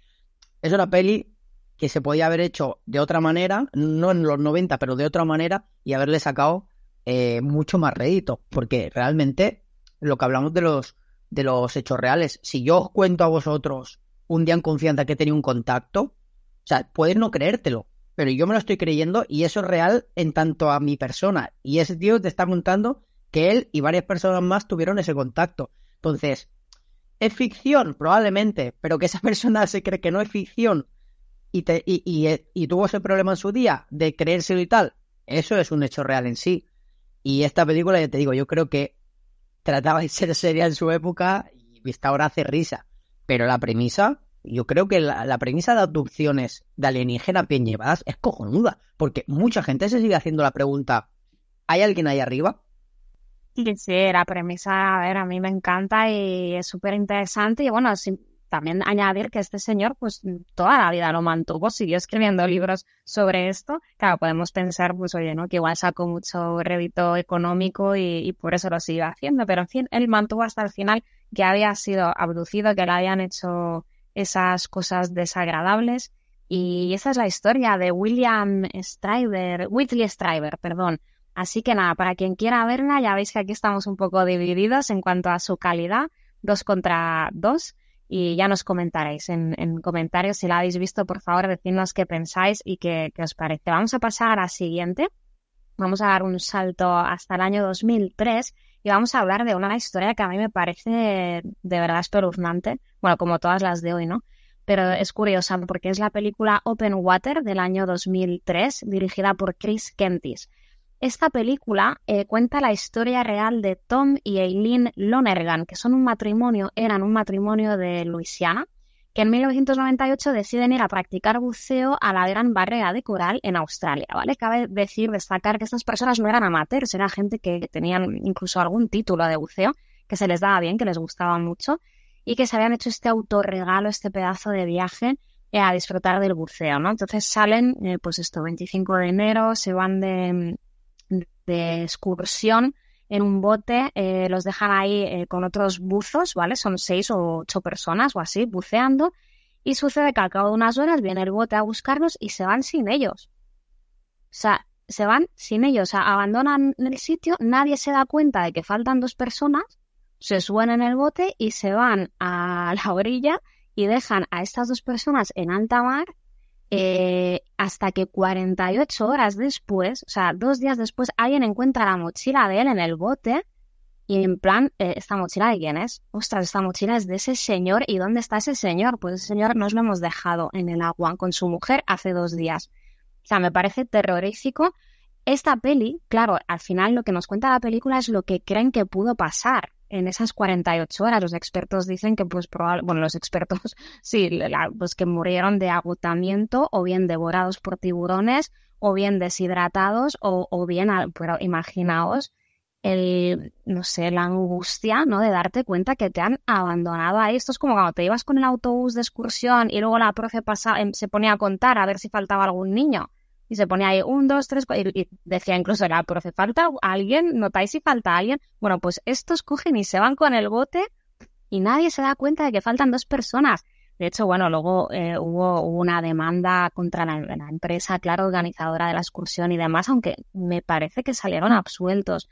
S3: Es una peli que se podía haber hecho de otra manera, no en los 90, pero de otra manera, y haberle sacado eh, mucho más rédito. Porque realmente lo que hablamos de los, de los hechos reales, si yo os cuento a vosotros un día en confianza que tenía un contacto, o sea, puedes no creértelo, pero yo me lo estoy creyendo y eso es real en tanto a mi persona. Y ese tío te está contando que él y varias personas más tuvieron ese contacto. Entonces,
S6: ¿Es ficción? Probablemente, pero que esa (laughs) persona se cree que no es ficción y, te, y, y, tuvo ese problema en su día de creérselo y tal, eso es un hecho real en sí. Y esta película, ya te digo, yo creo que trataba de ser seria en su época y hasta ahora hace risa. Pero la premisa, yo creo que la, la premisa de abducciones de alienígenas bien llevadas es cojonuda. Porque mucha gente se sigue haciendo la pregunta, ¿hay alguien ahí arriba?
S1: Sí, la premisa, a ver, a mí me encanta y es súper interesante. Y bueno, también añadir que este señor, pues toda la vida lo mantuvo, siguió escribiendo libros sobre esto. Claro, podemos pensar, pues oye, ¿no? Que igual sacó mucho rédito económico y, por eso lo sigue haciendo. Pero en fin, él mantuvo hasta el final que había sido abducido, que le habían hecho esas cosas desagradables. Y esa es la historia de William Stryver, Whitley Stryver, perdón. Así que nada, para quien quiera verla, ya veis que aquí estamos un poco divididos en cuanto a su calidad, dos contra dos, y ya nos comentaréis en, comentarios si la habéis visto, por favor, decidnos qué pensáis y qué, qué os parece. Vamos a pasar a la siguiente. Vamos a dar un salto hasta el año 2003 y vamos a hablar de una historia que a mí me parece de verdad espeluznante, bueno, como todas las de hoy, ¿no? Pero es curiosa porque es la película Open Water del año 2003, dirigida por Chris Kentis. Esta película eh, cuenta la historia real de Tom y Eileen Lonergan, que son un matrimonio, eran un matrimonio de Luisiana, que en 1998 deciden ir a practicar buceo a la Gran Barrera de Coral en Australia, ¿vale? Cabe decir, destacar que estas personas no eran amateurs, era gente que tenían incluso algún título de buceo, que se les daba bien, que les gustaba mucho, y que se habían hecho este autorregalo, este pedazo de viaje eh, a disfrutar del buceo, ¿no? Entonces salen, eh, pues esto, 25 de enero, se van de, de excursión en un bote, eh, los dejan ahí eh, con otros buzos, ¿vale? Son seis o ocho personas o así, buceando, y sucede que al cabo de unas horas viene el bote a buscarlos y se van sin ellos. O sea, se van sin ellos, o sea, abandonan el sitio, nadie se da cuenta de que faltan dos personas, se suben en el bote y se van a la orilla y dejan a estas dos personas en alta mar eh, hasta que 48 horas después, o sea, dos días después, alguien encuentra la mochila de él en el bote y en plan, eh, ¿esta mochila de quién es? Ostras, esta mochila es de ese señor. ¿Y dónde está ese señor? Pues ese señor nos lo hemos dejado en el agua con su mujer hace dos días. O sea, me parece terrorífico. Esta peli, claro, al final lo que nos cuenta la película es lo que creen que pudo pasar en esas 48 horas. Los expertos dicen que, pues, probable, bueno, los expertos, (laughs) sí, pues que murieron de agotamiento o bien devorados por tiburones o bien deshidratados o, o bien, pero imaginaos el, no sé, la angustia, ¿no? De darte cuenta que te han abandonado ahí. Esto es como cuando te ibas con el autobús de excursión y luego la profe pasa, em, se ponía a contar a ver si faltaba algún niño y se pone ahí un, dos, tres, cuatro, y, decía incluso era, profe, ¿falta alguien? ¿Notáis si falta alguien? Bueno, pues estos cogen y se van con el bote y nadie se da cuenta de que faltan dos personas. De hecho, bueno, luego eh, hubo, una demanda contra la, empresa, claro, organizadora de la excursión y demás, aunque me parece que salieron absueltos.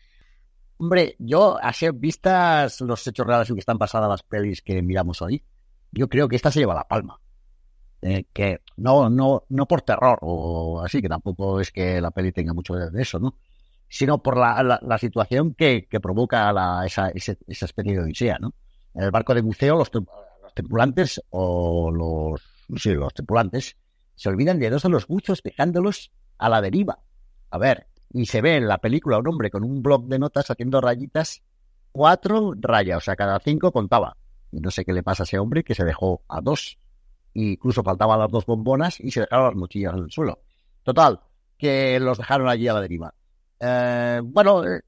S5: Hombre, yo, así vistas los hechos reales en que están pasadas las pelis que miramos hoy, yo creo que esta se lleva la palma. Eh, que no, no, no por terror o así, que tampoco es que la peli tenga mucho de eso, ¿no? Sino por la, la, situación que, que provoca la, esa, esa, especie de odisea, ¿no? En el barco de buceo, los, los tripulantes o los, sí, los tripulantes se olvidan de dos de los buzos dejándolos a la deriva. A ver, y se ve en la película un hombre con un blog de notas haciendo rayitas, cuatro rayas, o sea, cada cinco contaba. Y no sé qué le pasa a ese hombre que se dejó a dos incluso faltaban las dos bombonas y se dejaron las mochillas en el suelo. Total, que los dejaron allí a la deriva. Eh, bueno, eh,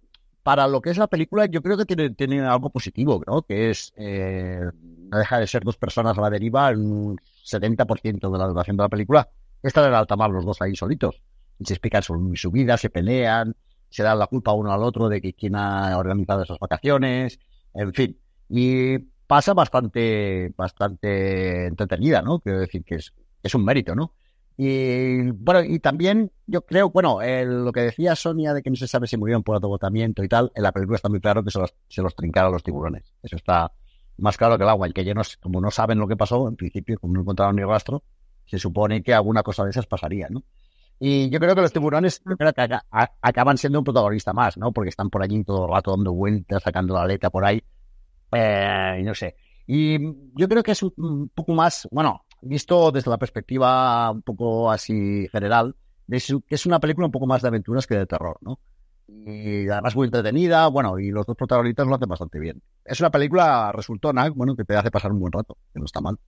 S5: para lo que es la película, yo creo que tiene, tiene algo positivo, ¿no? Que es, eh, deja de ser dos personas a la deriva en un 70% de la duración de la película. Están en alta mar los dos ahí solitos. Se explican su, su vida, se pelean, se dan la culpa uno al otro de que quién ha organizado esas vacaciones, en fin. Y pasa bastante, bastante entretenida, ¿no? Quiero decir que es, es un mérito, ¿no? Y bueno, y también yo creo, bueno, lo que decía Sonia de que no se sabe si murieron por agotamiento y tal, en la película está muy claro que se los, se los trincaron los tiburones. Eso está más claro que el agua. Y que ellos, como no saben lo que pasó, en principio, como no encontraron ni rastro, se supone que alguna cosa de esas pasaría, ¿no? Y yo creo que los tiburones acaban siendo un protagonista más, ¿no? Porque están por allí todo el rato dando vueltas, sacando la aleta por ahí. Eh, no sé. Y yo creo que es un poco más, bueno, visto desde la perspectiva un poco así general, que es una película un poco más de aventuras que de terror, ¿no? Y además muy entretenida, bueno, y los dos protagonistas lo hacen bastante bien. Es una película resultona, bueno, que te hace pasar un buen rato, que no está mal.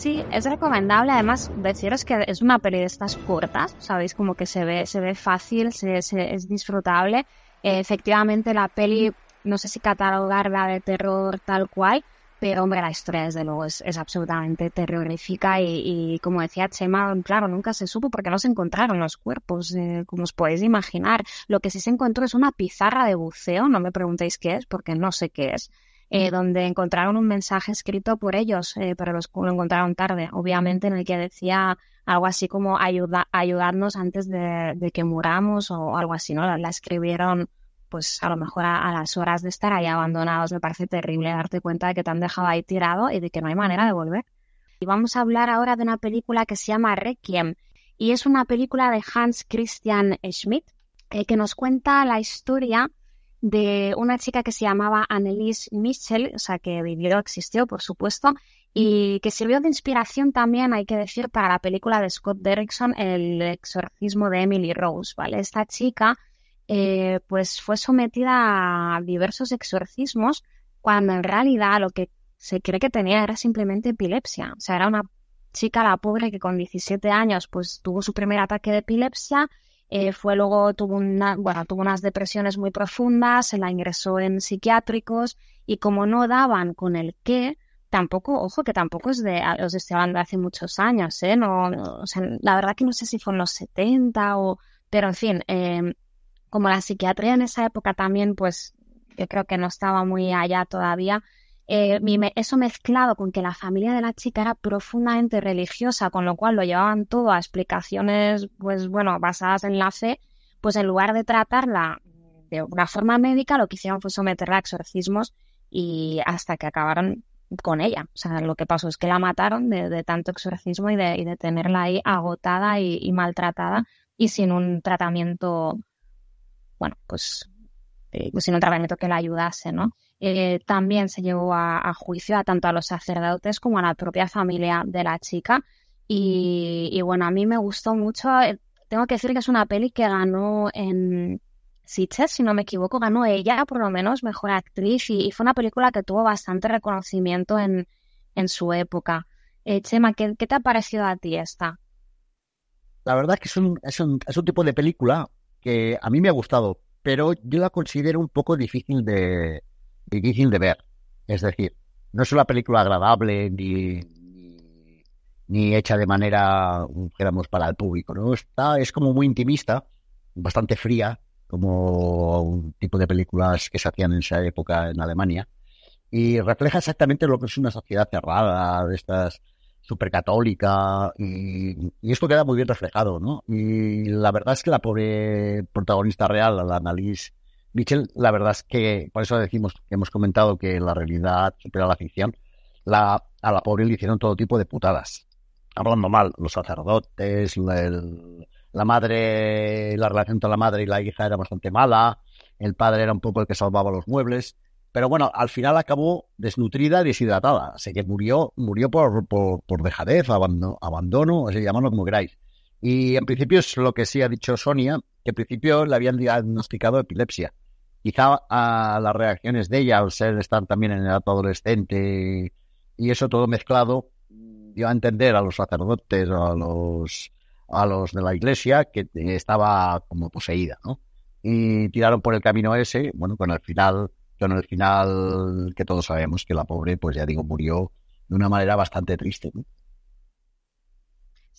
S1: Sí, es recomendable. Además, deciros que es una peli de estas cortas, ¿sabéis? Como que se ve, se ve fácil, se, es disfrutable. Eh, efectivamente, la peli, no sé si catalogarla de terror tal cual, pero hombre, la historia desde luego es, absolutamente terrorífica y, y, como decía Chema, claro, nunca se supo porque no se encontraron los cuerpos, eh, como os podéis imaginar. Lo que sí se encontró es una pizarra de buceo, no me preguntéis qué es porque no sé qué es eh, donde encontraron un mensaje escrito por ellos, eh, pero los, lo encontraron tarde, obviamente, en el que decía algo así como ayuda, ayudarnos antes de, que muramos o algo así, ¿no? La, escribieron pues a lo mejor a, las horas de estar ahí abandonados. Me parece terrible darte cuenta de que te han dejado ahí tirado y de que no hay manera de volver. Y vamos a hablar ahora de una película que se llama Requiem y es una película de Hans Christian Schmidt eh, que nos cuenta la historia de una chica que se llamaba Annelies Michel, o sea, que vivió, existió, por supuesto, y que sirvió de inspiración también, hay que decir, para la película de Scott Derrickson, El exorcismo de Emily Rose, ¿vale? Esta chica, eh, pues fue sometida a diversos exorcismos cuando en realidad lo que se cree que tenía era simplemente epilepsia, o sea, era una chica, la pobre, que con 17 años, pues tuvo su primer ataque de epilepsia, eh, fue luego, tuvo, una, bueno, tuvo unas depresiones muy profundas, se la ingresó en psiquiátricos y como no daban con el qué, tampoco, ojo, que tampoco es de, os estoy hablando de hace muchos años, ¿eh? No, o sea, la verdad que no sé si fue en los 70 o, pero en fin, eh, como la psiquiatría en esa época también, pues yo creo que no estaba muy allá todavía, eh, eso mezclado con que la familia de la chica era profundamente religiosa, con lo cual lo llevaban todo a explicaciones, pues bueno, basadas en la fe, pues en lugar de tratarla de una forma médica, lo que hicieron fue someterla a exorcismos y hasta que acabaron con ella. O sea, lo que pasó es que la mataron de, tanto exorcismo y de, tenerla ahí agotada y, maltratada y sin un tratamiento, bueno, pues, eh, sin un tratamiento que la ayudase, ¿no? Eh, también se llevó a, juicio a tanto a los sacerdotes como a la propia familia de la chica. Y, bueno, a mí me gustó mucho. Eh, tengo que decir que es una peli que ganó en Sitges, si no me equivoco, ganó ella por lo menos mejor actriz y, fue una película que tuvo bastante reconocimiento en, en su época. Eh, Chema, ¿qué, te ha parecido a ti esta?
S5: La verdad es que es un, es, un, es un tipo de película que a mí me ha gustado, pero yo la considero un poco difícil de, difícil de ver. Es decir, no es una película agradable ni, ni, hecha de manera, digamos, para el público, ¿no? Está, es como muy intimista, bastante fría, como un tipo de películas que se hacían en esa época en Alemania, y refleja exactamente lo que es una sociedad cerrada, de estas supercatólica, y, esto queda muy bien reflejado, ¿no? Y la verdad es que la pobre protagonista real, la Annalise Michel, la verdad es que, por eso decimos hemos comentado que la realidad supera la ficción, la, a la pobre le hicieron todo tipo de putadas. Hablando mal, los sacerdotes, la madre, la relación entre la madre y la hija era bastante mala, el padre era un poco el que salvaba los muebles, pero bueno, al final acabó desnutrida y deshidratada, así que murió, murió por, por, por dejadez, abandono, abandono, así llamarlo como queráis. Y en principio es lo que sí ha dicho Sonia, que en principio le habían diagnosticado epilepsia quizá a las reacciones de ella, al ser estar también en edad adolescente y eso todo mezclado, dio a entender a los sacerdotes o a los, a los de la iglesia que estaba como poseída, ¿no? Y tiraron por el camino ese, bueno, con el final, con el final que todos sabemos que la pobre, pues ya digo, murió de una manera bastante triste, ¿no?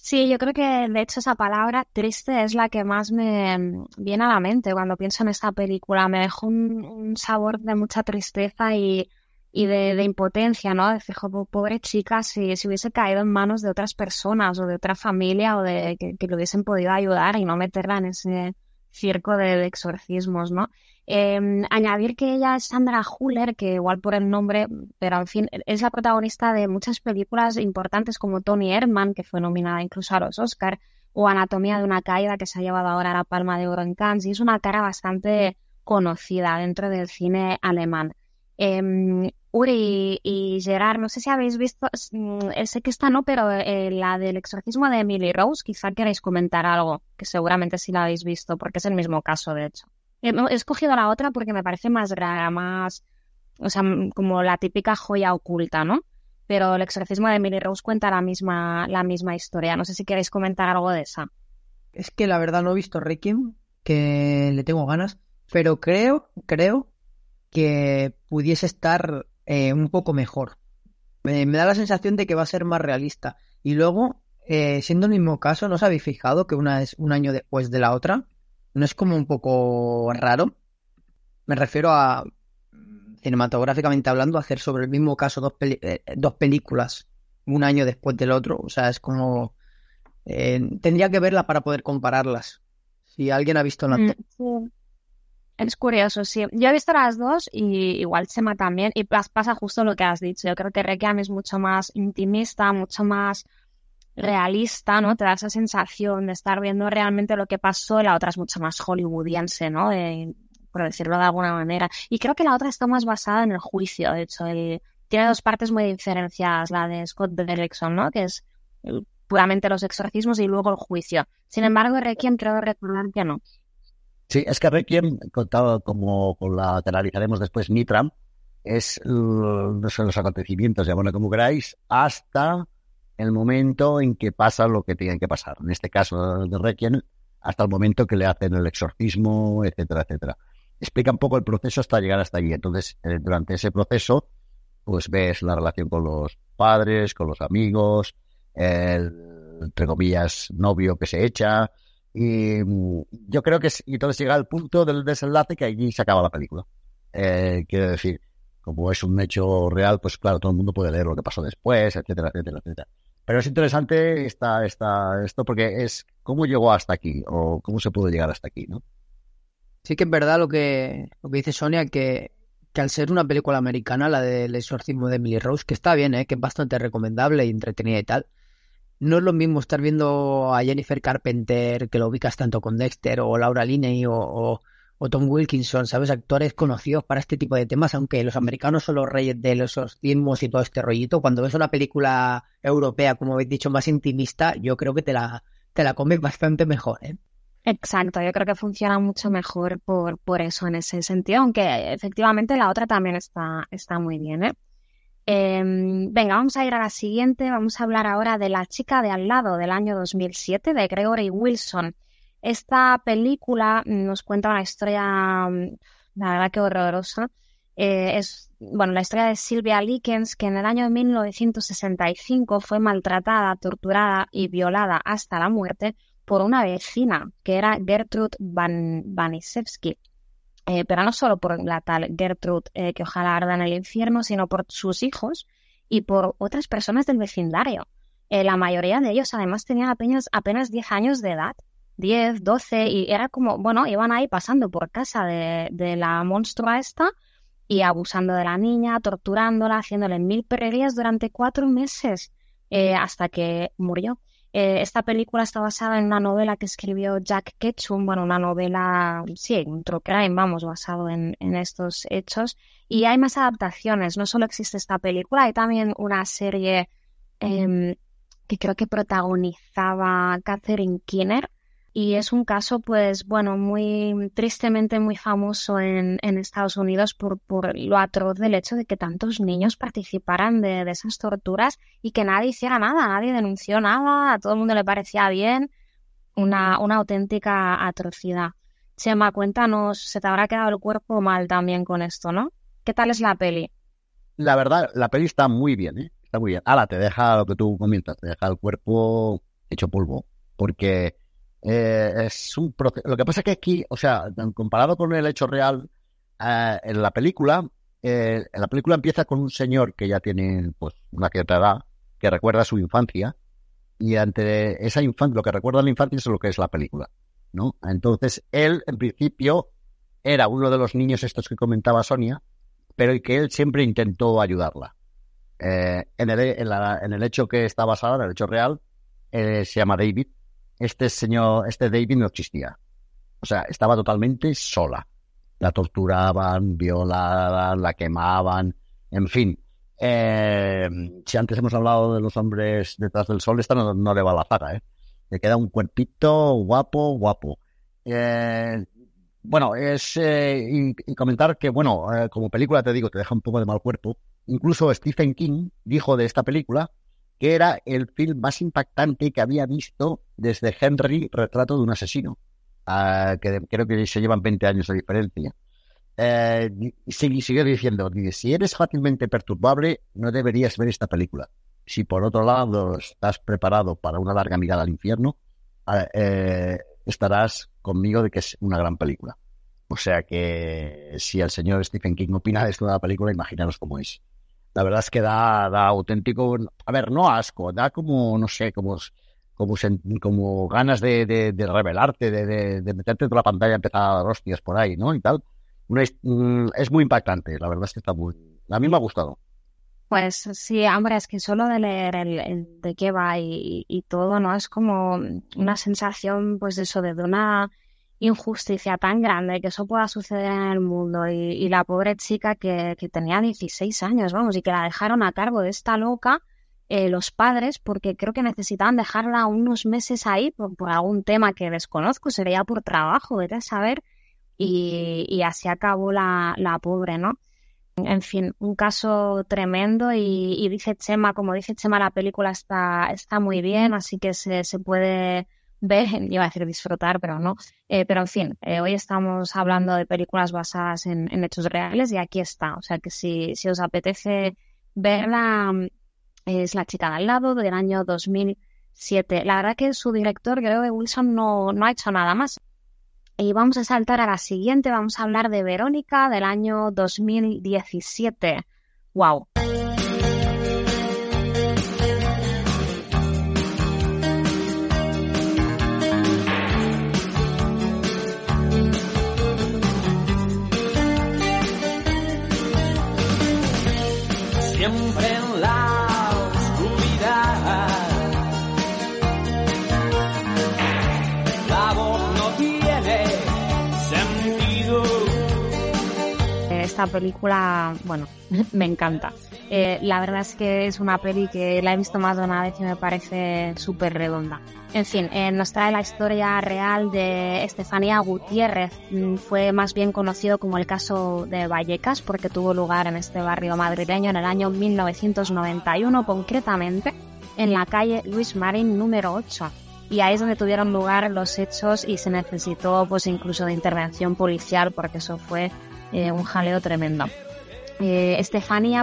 S1: Sí, yo creo que de hecho esa palabra triste es la que más me viene a la mente cuando pienso en esta película. Me dejó un, sabor de mucha tristeza y, y de, impotencia, ¿no? Decir, pobre chica, si, si hubiese caído en manos de otras personas o de otra familia o de que, que le hubiesen podido ayudar y no meterla en ese circo de exorcismos, ¿no? Em, añadir que ella es Sandra Huller, que igual por el nombre, pero en fin, es la protagonista de muchas películas importantes como Tony Erdmann, que fue nominada incluso a los Oscar, o Anatomía de una caída, que se ha llevado ahora a la Palma de Oro en Cannes, y es una cara bastante conocida dentro del cine alemán. Em, Uri y Gerard, no sé si habéis visto, mm, sé que esta no, pero eh, la del exorcismo de Emily Rose, quizá queréis comentar algo, que seguramente sí la habéis visto, porque es el mismo caso, de hecho. He, escogido la otra porque me parece más grave, más, o sea, como la típica joya oculta, ¿no? Pero el exorcismo de Emily Rose cuenta la misma, la misma historia. No sé si queréis comentar algo de esa.
S3: Es que la verdad no he visto Requiem, que le tengo ganas, pero creo, creo que pudiese estar eh, un poco mejor. me da la sensación de que va a ser más realista. Y luego, eh, siendo el mismo caso, ¿no os habéis fijado que una es un año después de la otra? ¿No es como un poco raro? Me refiero a, cinematográficamente hablando, hacer sobre el mismo caso dos, eh, dos películas un año después del otro. O sea, es como... tendría que verla para poder compararlas. Si alguien ha visto la...
S1: Mm, es curioso, sí. Yo he visto las dos y igual Chema también y pasa justo lo que has dicho. Yo creo que Requiem es mucho más intimista, mucho más realista, ¿no? Te da esa sensación de estar viendo realmente lo que pasó la otra es mucho más hollywoodiense, ¿no? por decirlo de alguna manera. Y creo que la otra está más basada en el juicio, de hecho. tiene dos partes muy diferenciadas, la de Scott Derrickson, ¿no? Que es puramente los exorcismos y luego el juicio. Sin embargo, Requiem creo recordar que no.
S5: Sí, es que Requiem, contado como con la que analizaremos después, Nitram, es no son los acontecimientos, llamémoslo como queráis, hasta el momento en que pasa lo que tiene que pasar. En este caso de Requiem, hasta el momento que le hacen el exorcismo, etcétera, etcétera. Explica un poco el proceso hasta llegar hasta allí. Entonces, eh, durante ese proceso, pues ves la relación con los padres, con los amigos, el, entre comillas, novio que se echa, y mm, yo creo que y entonces llega al punto del desenlace que allí se acaba la película. Eh, quiero decir, como es un hecho real, pues claro, todo el mundo puede leer lo que pasó después, etcétera, etcétera, etcétera. Pero es interesante esta, esta, esto porque es cómo llegó hasta aquí o cómo se pudo llegar hasta aquí, ¿no?
S3: Sí que es verdad lo que, lo que dice Sonia, que, que al ser una película americana, la del exorcismo de Emily Rose, que está bien, ¿eh? que es bastante recomendable y entretenida y tal, no es lo mismo estar viendo a Jennifer Carpenter, que lo ubicas tanto con Dexter, o Laura Linney, o, Tom Wilkinson, ¿sabes? Actores conocidos para este tipo de temas, aunque los americanos son los reyes de los ritmos y todo este rollito. Cuando ves una película europea, como habéis dicho, más intimista, yo creo que te la, te la comes bastante mejor, ¿eh?
S1: Exacto, yo creo que funciona mucho mejor por, por eso en ese sentido, aunque efectivamente la otra también está, está muy bien, ¿eh? Em, venga, vamos a ir a la siguiente. Vamos a hablar ahora de La chica de al lado del año 2007 de Gregory Wilson. Esta película nos cuenta una historia, mm, la verdad que horrorosa. Eh, es, bueno, la historia de Sylvia Likens, que en el año 1965 fue maltratada, torturada y violada hasta la muerte por una vecina, que era Gertrude Van Vanisevsky. Eh, pero no solo por la tal Gertrude, eh, que ojalá arda en el infierno, sino por sus hijos y por otras personas del vecindario. Eh, la mayoría de ellos además tenían apenas, apenas 10 años de edad, 10, 12, y era como, bueno, iban ahí pasando por casa de, de la monstrua esta y abusando de la niña, torturándola, haciéndole mil perrerías durante cuatro meses, hasta que murió. Eh, esta película está basada en una novela que escribió Jack Ketchum, bueno, una novela, sí, un true crime, vamos, basado en, estos hechos. Y hay más adaptaciones, no solo existe esta película, hay también una serie em, que creo que protagonizaba Catherine Keener, y es un caso, pues bueno, muy tristemente muy famoso en, en Estados Unidos por, por, lo atroz del hecho de que tantos niños participaran de, de, esas torturas y que nadie hiciera nada, nadie denunció nada, a todo el mundo le parecía bien, una, una auténtica atrocidad. Chema, cuéntanos, se te habrá quedado el cuerpo mal también con esto, ¿no? ¿Qué tal es la peli?
S5: La verdad, la peli está muy bien, ¿eh? Está muy bien. Ahora te deja lo que tú comentas, te deja el cuerpo hecho polvo, porque eh, es un Lo que pasa es que aquí, o sea, comparado con el hecho real, eh, en la película, eh, en la película empieza con un señor que ya tiene pues una cierta edad, que recuerda su infancia, y ante esa infancia, lo que recuerda la infancia es lo que es la película. ¿no? Entonces, él, en principio, era uno de los niños estos que comentaba Sonia, pero que él siempre intentó ayudarla. Eh, en, el, en, el, hecho que está basado, en el hecho real, eh, se llama David. Este señor, este David no existía. O sea, estaba totalmente sola. La torturaban, violaban, la quemaban, en fin. Eh, si antes hemos hablado de los hombres detrás del sol, esta no, le va a la zaga, ¿eh? Le queda un cuerpito guapo, guapo. Eh, bueno, es y, comentar que, bueno, como película te digo, te deja un poco de mal cuerpo. Incluso Stephen King dijo de esta película que era el film más impactante que había visto desde Henry, Retrato de un asesino que creo que se llevan 20 años de diferencia. Eh, y sigue, diciendo, si eres fácilmente perturbable, no deberías ver esta película. Si por otro lado estás preparado para una larga mirada al infierno, eh, estarás conmigo de que es una gran película. O sea que si el señor Stephen King opina de esta película, imaginaros cómo es. La verdad es que da, da auténtico, a ver, no asco, da como, no sé, como como, como ganas de, de, revelarte, de, de, meterte en la pantalla y empezar a dar hostias por ahí, ¿no? Y tal. Mm, es muy impactante, la verdad es que está muy... A mí me ha gustado.
S1: Pues sí, hombre, es que solo de leer el, de qué va y, y, todo, ¿no? Es como una sensación, pues eso, de una injusticia tan grande que eso pueda suceder en el mundo y, y la pobre chica que, tenía 16 años, vamos, y que la dejaron a cargo de esta loca eh, los padres porque creo que necesitaban dejarla unos meses ahí por, algún tema que desconozco, sería por trabajo, vete a saber, y, así acabó la, la, pobre, ¿no? En fin, un caso tremendo y, dice Chema, como dice Chema, la película está, está muy bien, así que se, se puede ver, (laughs) iba a decir disfrutar, pero no. Eh, pero en fin, eh, hoy estamos hablando de películas basadas en, hechos reales y aquí está. O sea que si, si os apetece verla, es La chica de al lado del año 2007. La verdad que su director, creo que Wilson, no, no ha hecho nada más. Y vamos a saltar a la siguiente, vamos a hablar de Verónica del año 2017. ¡Wow!
S7: Siempre
S1: esta película, bueno, (laughs) me encanta. Eh, la verdad es que es una peli que la he visto más de una vez y me parece súper redonda. En fin, eh, nos trae la historia real de Estefanía Gutiérrez. Mm, fue más bien conocido como el caso de Vallecas porque tuvo lugar en este barrio madrileño en el año 1991, concretamente en la calle Luis Marín número 8 y ahí es donde tuvieron lugar los hechos y se necesitó pues incluso de intervención policial porque eso fue eh, un jaleo tremendo. Eh,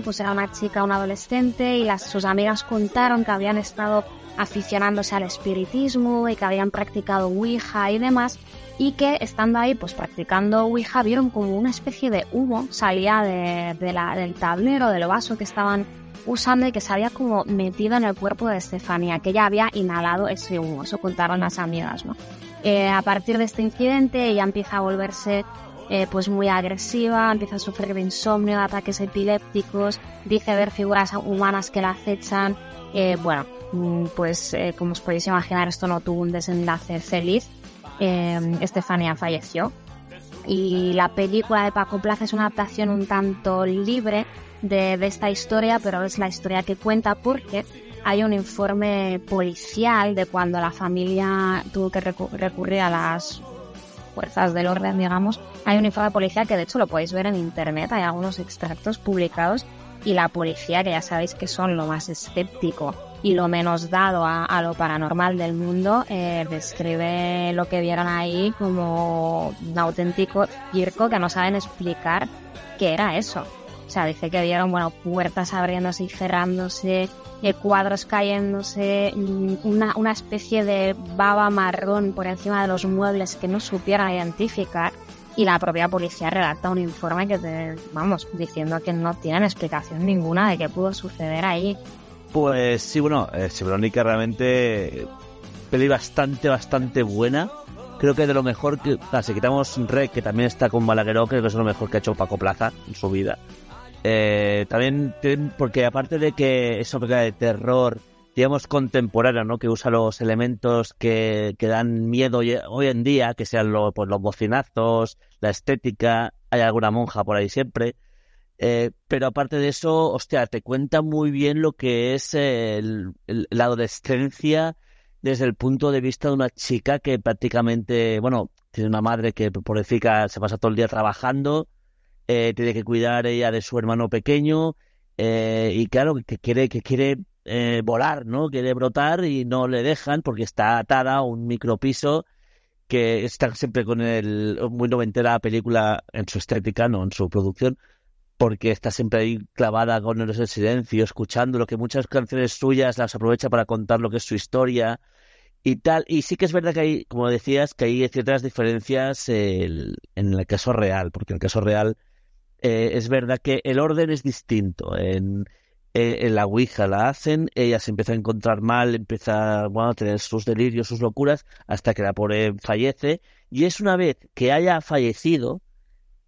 S1: pues era una chica, una adolescente y las, sus amigas contaron que habían estado aficionándose al espiritismo y que habían practicado Ouija y demás y que estando ahí pues practicando Ouija vieron como una especie de humo salía de, la, del tablero, del vaso que estaban usando y que se había como metido en el cuerpo de Estefanía, que ella había inhalado ese humo, eso contaron las amigas, ¿no? Eh, a partir de este incidente ella empieza a volverse eh, pues muy agresiva, empieza a sufrir de insomnio, ataques epilépticos, dice ver figuras humanas que la acechan. Eh, bueno, mm, pues eh, como os podéis imaginar, esto no tuvo un desenlace feliz. Estefanía falleció. Y la película de Paco Plaza es una adaptación un tanto libre de esta historia, pero es la historia que cuenta porque hay un informe policial de cuando la familia tuvo que recurrir a las fuerzas del orden, digamos, hay un informe de policía que de hecho lo podéis ver en internet, hay algunos extractos publicados y la policía, que ya sabéis que son lo más escéptico y lo menos dado a, lo paranormal del mundo, eh, describe lo que vieron ahí como un auténtico circo que no saben explicar qué era eso. O sea, dice que vieron, bueno, puertas abriéndose y cerrándose, eh, cuadros cayéndose, mm, una, una especie de baba marrón por encima de los muebles que no supieran identificar. Y la propia policía redacta un informe que te, vamos, diciendo que no tienen explicación ninguna de qué pudo suceder ahí.
S4: Pues sí, bueno, eh, Verónica realmente peli bastante, bastante buena. creo que de lo mejor que, sea, si quitamos Rec, que también está con Balagueró, creo que es lo mejor que ha hecho Paco Plaza en su vida. Eh, también, porque aparte de que es película de terror, digamos, contemporánea, ¿no? Que usa los elementos que, que dan miedo hoy, en día, que sean pues, los bocinazos, la estética, hay alguna monja por ahí siempre. Eh, pero aparte de eso, hostia, te cuenta muy bien lo que es el- el- la adolescencia desde el punto de vista de una chica que prácticamente, bueno, tiene una madre que pobrecita se pasa todo el día trabajando, eh, tiene que cuidar ella de su hermano pequeño, eh, y claro, que quiere, que quiere eh, volar, ¿no? Quiere brotar y no le dejan porque está atada a un micropiso que está siempre con el muy noventera la película en su estética, no en su producción, porque está siempre ahí clavada con el silencio, escuchando lo que muchas canciones suyas las aprovecha para contar lo que es su historia y tal. Y sí que es verdad que hay, como decías, que hay ciertas diferencias el- en el caso real, porque en el caso real eh, es verdad que el orden es distinto. En, eh, la Ouija la hacen, ella se empieza a encontrar mal, empieza bueno, a tener sus delirios, sus locuras, hasta que la pobre fallece. Y es una vez que haya fallecido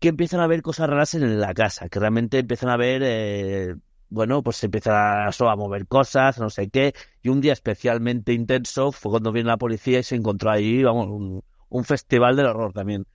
S4: que empiezan a ver cosas raras en la casa, que realmente empiezan a ver, eh, bueno, pues se empieza a, mover cosas, no sé qué. Y un día especialmente intenso fue cuando vino la policía y se encontró ahí, vamos, un, un festival del horror también.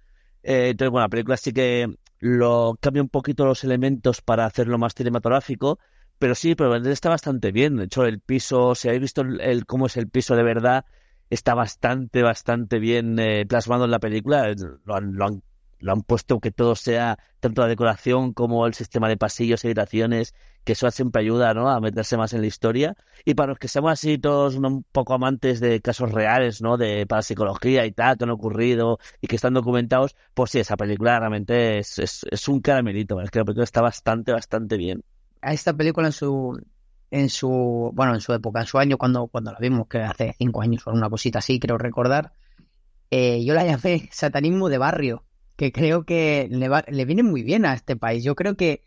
S4: Entonces, bueno, la película sí que lo cambia un poquito los elementos para hacerlo más cinematográfico, pero sí, pero está bastante bien. De hecho, el piso, si habéis visto el, el- cómo es el piso de verdad, está bastante, bastante bien eh, plasmado en la película. Lo han, lo han, lo han puesto que todo sea, tanto la decoración como el sistema de pasillos habitaciones, que eso siempre ayuda, ¿no? A meterse más en la historia. Y para los que seamos así todos un poco amantes de casos reales, ¿no? De parapsicología y tal, que han ocurrido y que están documentados, pues sí, esa película realmente es, es, es un caramelito. Es que la película está bastante, bastante bien.
S3: a esta película en su en su bueno en su época en su año cuando cuando la vimos que hace cinco años o una cosita así creo recordar eh, yo la llamé satanismo de barrio que creo que le, va- le viene muy bien a este país yo creo que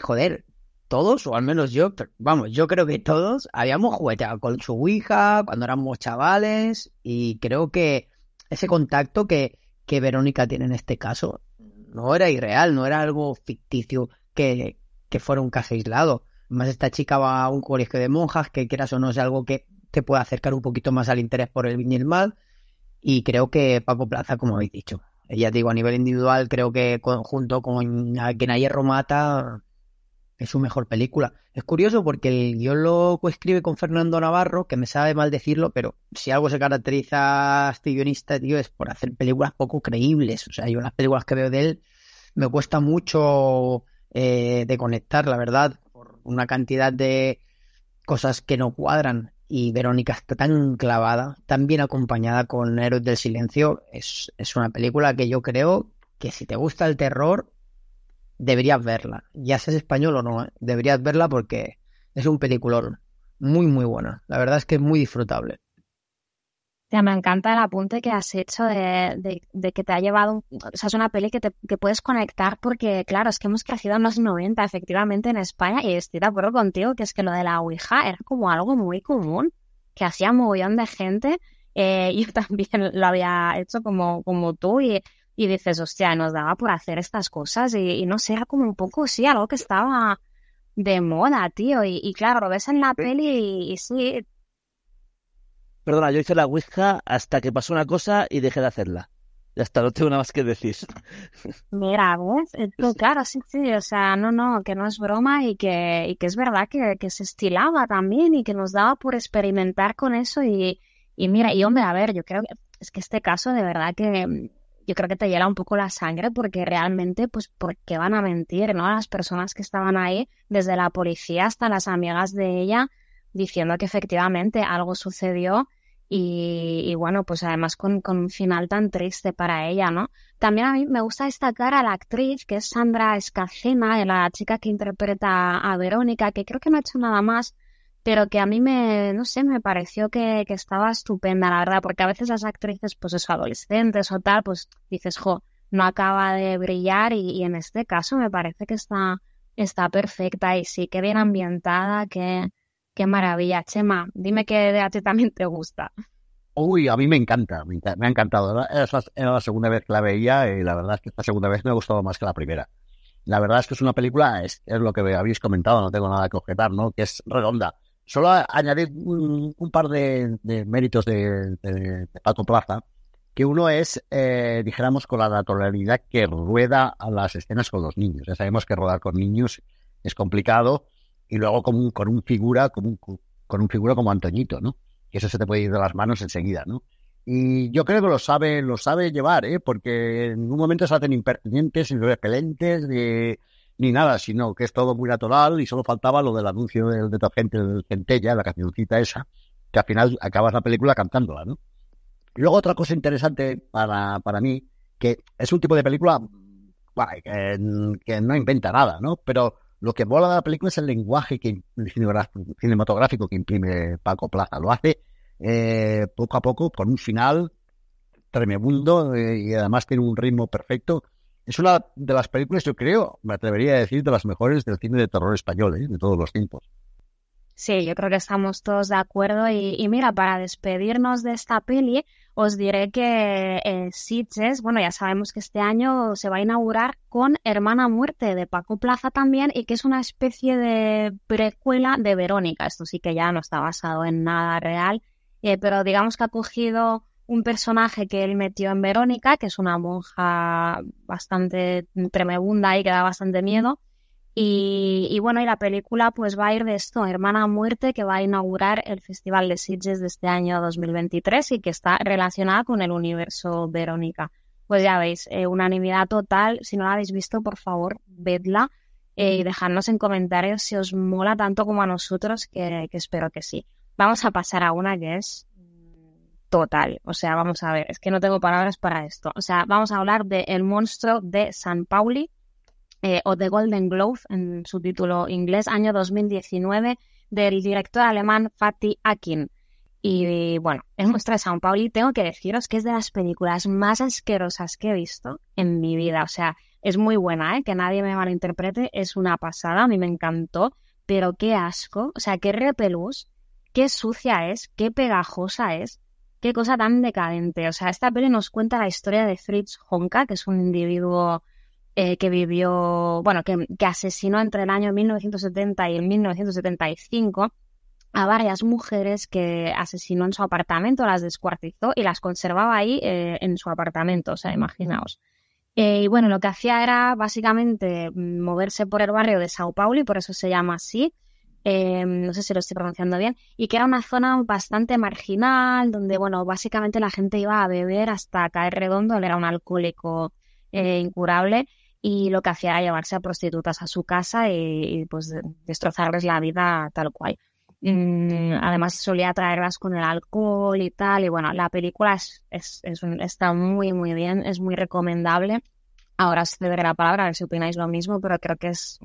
S3: joder todos o al menos yo vamos yo creo que todos habíamos jugueteado con su ouija cuando éramos chavales y creo que ese contacto que que Verónica tiene en este caso no era irreal no era algo ficticio que que fuera un caso aislado. Además, esta chica va a un colegio de monjas, que quieras o no es algo que te puede acercar un poquito más al interés por el bien y el mal. Y creo que Paco Plaza, como habéis dicho, ya te digo, a nivel individual, creo que junto con A quien ayer mata es su mejor película. Es curioso porque el guion lo coescribe con Fernando Navarro, que me sabe mal decirlo, pero si algo se caracteriza a este guionista, tío, es por hacer películas poco creíbles. O sea, yo las películas que veo de él me cuesta mucho eh, de conectar, la verdad, por una cantidad de cosas que no cuadran. Y Verónica está tan clavada, tan bien acompañada con Héroes del Silencio. Es, es una película que yo creo que si te gusta el terror, deberías verla. Ya seas español o no, ¿eh? deberías verla porque es un peliculón muy, muy buena. La verdad es que es muy disfrutable.
S1: Ya, me encanta el apunte que has hecho de, de- de que te ha llevado, o sea, es una peli que, te, que puedes conectar porque, claro, es que hemos crecido en los 90 efectivamente en España y estoy de acuerdo contigo que es que lo de la Ouija era como algo muy común, que hacía mogollón de gente, eh, (laughs) yo también lo había hecho como, como tú y, y dices, hostia, nos daba por hacer estas cosas y, y no sé, era como un poco, sí, algo que estaba de moda, tío, y, y claro, lo ves en la peli y, y sí,
S4: Perdona, yo hice la Ouija hasta que pasó una cosa y dejé de hacerla. Ya está, no tengo nada más que decir. (laughs)
S1: Mira, ¿ves? Claro, sí, sí, o sea, no, no, que no es broma y que, y que es verdad que, que se estilaba también y que nos daba por experimentar con eso y, y mira, y hombre, a ver, yo creo que es que este caso de verdad que mm, yo creo que te hiela un poco la sangre porque realmente, pues, ¿por qué van a mentir, no? Las personas que estaban ahí, desde la policía hasta las amigas de ella, diciendo que efectivamente algo sucedió y, y bueno, pues además con, con un final tan triste para ella, ¿no? También a mí me gusta destacar a la actriz, que es Sandra Escacena, la chica que interpreta a Verónica, que creo que no ha hecho nada más, pero que a mí me, no sé, me pareció que, que estaba estupenda, la verdad, porque a veces las actrices, pues eso, adolescentes o tal, pues dices, jo, no acaba de brillar y, y en este caso me parece que está, está perfecta y sí, que bien ambientada, que, qué maravilla. Chema, dime a ti también te gusta.
S5: Uy, a mí me encanta, me, me ha encantado. Era, era la segunda vez que la veía y la verdad es que esta segunda vez me ha gustado más que la primera. La verdad es que es una película, es, es lo que habéis comentado, no tengo nada que objetar, ¿no? Que es redonda. Solo añadir un, par de, méritos de, de- de Paco Plaza, que uno es, eh, dijéramos, con la naturalidad que rueda a las escenas con los niños. Ya sabemos que rodar con niños es complicado y luego con un, con un figura, con un, con un figura como Antoñito, ¿no? Que eso se te puede ir de las manos enseguida, ¿no? Y yo creo que lo sabe, lo sabe llevar, ¿eh? Porque en ningún momento se hacen impertinentes, ni repelentes, ni, ni nada, sino que es todo muy natural y solo faltaba lo del anuncio del detergente del centella, la cancioncita esa, que al final acabas la película cantándola, ¿no? Y luego otra cosa interesante para, para mí, que es un tipo de película bueno, que, que no inventa nada, ¿no? Pero lo que mola de la película es el lenguaje que, cinematográfico que imprime Paco Plaza. Lo hace eh, poco a poco con un final tremendo eh, y además tiene un ritmo perfecto. Es una de las películas, yo creo, me atrevería a decir, de las mejores del cine de terror español, ¿eh? de todos los tiempos.
S1: Sí, yo creo que estamos todos de acuerdo. Y, y mira, para despedirnos de esta peli, os diré que eh, Sitges, bueno, ya sabemos que este año se va a inaugurar con Hermana Muerte de Paco Plaza también y que es una especie de precuela de Verónica. Esto sí que ya no está basado en nada real, eh, pero digamos que ha cogido un personaje que él metió en Verónica, que es una monja bastante tremebunda y que da bastante miedo. Y, y, bueno, y la película pues va a ir de esto, Hermana Muerte, que va a inaugurar el Festival de Sitges de este año 2023 y que está relacionada con el universo Verónica. Pues ya veis, eh, unanimidad total. Si no la habéis visto, por favor, vedla eh, y dejadnos en comentarios si os mola tanto como a nosotros, que, que espero que sí. Vamos a pasar a una que es total. O sea, vamos a ver, es que no tengo palabras para esto. O sea, vamos a hablar de El monstruo de San Pauli, eh, o The Golden Globe en su título inglés, año 2019, del director alemán Fatih Akin. Y bueno, El monstruo de San Pauli, tengo que deciros que es de las películas más asquerosas que he visto en mi vida. O sea, es muy buena, ¿eh? que nadie me malinterprete, es una pasada, a mí me encantó, pero qué asco, o sea, qué repelús, qué sucia es, qué pegajosa es, qué cosa tan decadente. O sea, esta peli nos cuenta la historia de Fritz Honka, que es un individuo eh, que vivió, bueno, que, asesinó entre el año 1970 y el 1975 a varias mujeres que asesinó en su apartamento, las descuartizó y las conservaba ahí eh, en su apartamento, o sea, imaginaos. Eh, y bueno, lo que hacía era básicamente moverse por el barrio de Sao Paulo y por eso se llama así. No sé si lo estoy pronunciando bien, y que era una zona bastante marginal, donde, bueno, básicamente la gente iba a beber hasta caer redondo, él era un alcohólico incurable, y lo que hacía era llevarse a prostitutas a su casa y, pues destrozarles la vida tal cual. Mm, además solía traerlas con el alcohol y tal, y bueno, la película es, un, está muy, muy bien, es muy recomendable. Ahora os cederé la palabra a ver si opináis lo mismo, pero creo que es,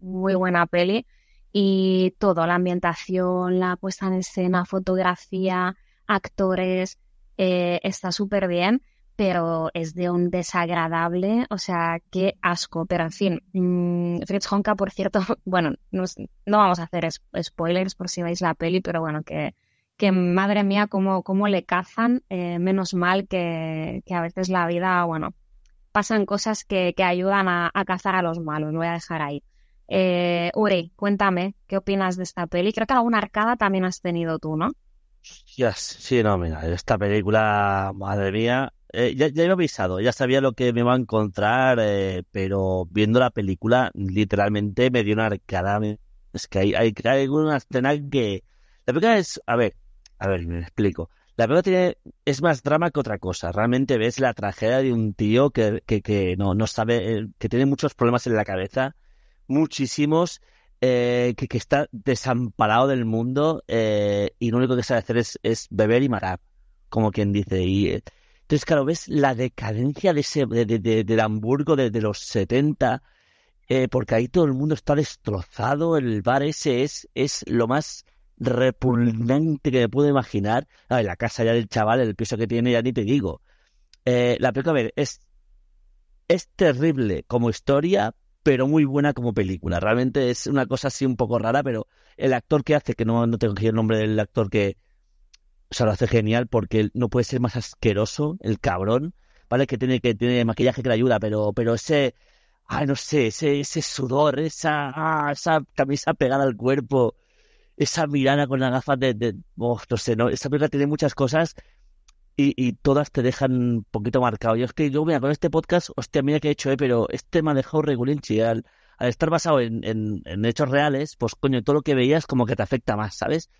S1: muy buena peli y todo, la ambientación, la puesta en escena, fotografía, actores, eh, está súper bien, pero es de un desagradable, o sea, qué asco, pero en fin, mmm, Fritz Honka, por cierto, (laughs) bueno, no, no, vamos a hacer spoilers por si veis la peli, pero bueno, que, madre mía, cómo, cómo le cazan, eh, menos mal que, a veces la vida, bueno, pasan cosas que, que ayudan a, a cazar a los malos, lo voy a dejar ahí. Eh, Uri, cuéntame, ¿qué opinas de esta peli? Creo que alguna arcada también has tenido tú, ¿no?
S4: Sí, no, mira, esta película, madre mía, eh, ya, ya he avisado, ya sabía lo que me iba a encontrar, eh, pero viendo la película, literalmente me dio una arcada. Es que hay, hay, hay una escena que... La película es, a ver, a ver, me explico. La película tiene, es más drama que otra cosa. Realmente ves la tragedia de un tío que, que, que no, no sabe, eh, que tiene muchos problemas en la cabeza muchísimos, eh, que, que, está desamparado del mundo eh, y lo único que sabe hacer es, es, beber y matar, como quien dice. Y entonces, claro, ves la decadencia de ese, de, de, de, Hamburgo de, los 70, porque ahí todo el mundo está destrozado, el bar ese es, es lo más repugnante que me puedo imaginar. Ver, la casa ya del chaval, el piso que tiene, ya ni te digo. la película, a ver, es, es terrible como historia, pero muy buena como película. Realmente es una cosa así un poco rara, pero el actor que hace, que no, no tengo aquí el nombre del actor que o sea, lo hace genial porque no puede ser más asqueroso el cabrón, ¿vale? Que tiene, que tiene maquillaje que le ayuda, pero, pero ese, ay, no sé, ese, ese sudor, esa, ah, esa camisa pegada al cuerpo, esa mirada con las gafas de, de oh, no sé, ¿no? Esa película tiene muchas cosas y, y todas te dejan un poquito marcado. Yo es que yo, mira, con este podcast, hostia, mira que he hecho, eh, pero este me ha dejado regulinchi. Al, al estar basado en, en, en hechos reales, pues coño, todo lo que veías como que te afecta más, ¿sabes?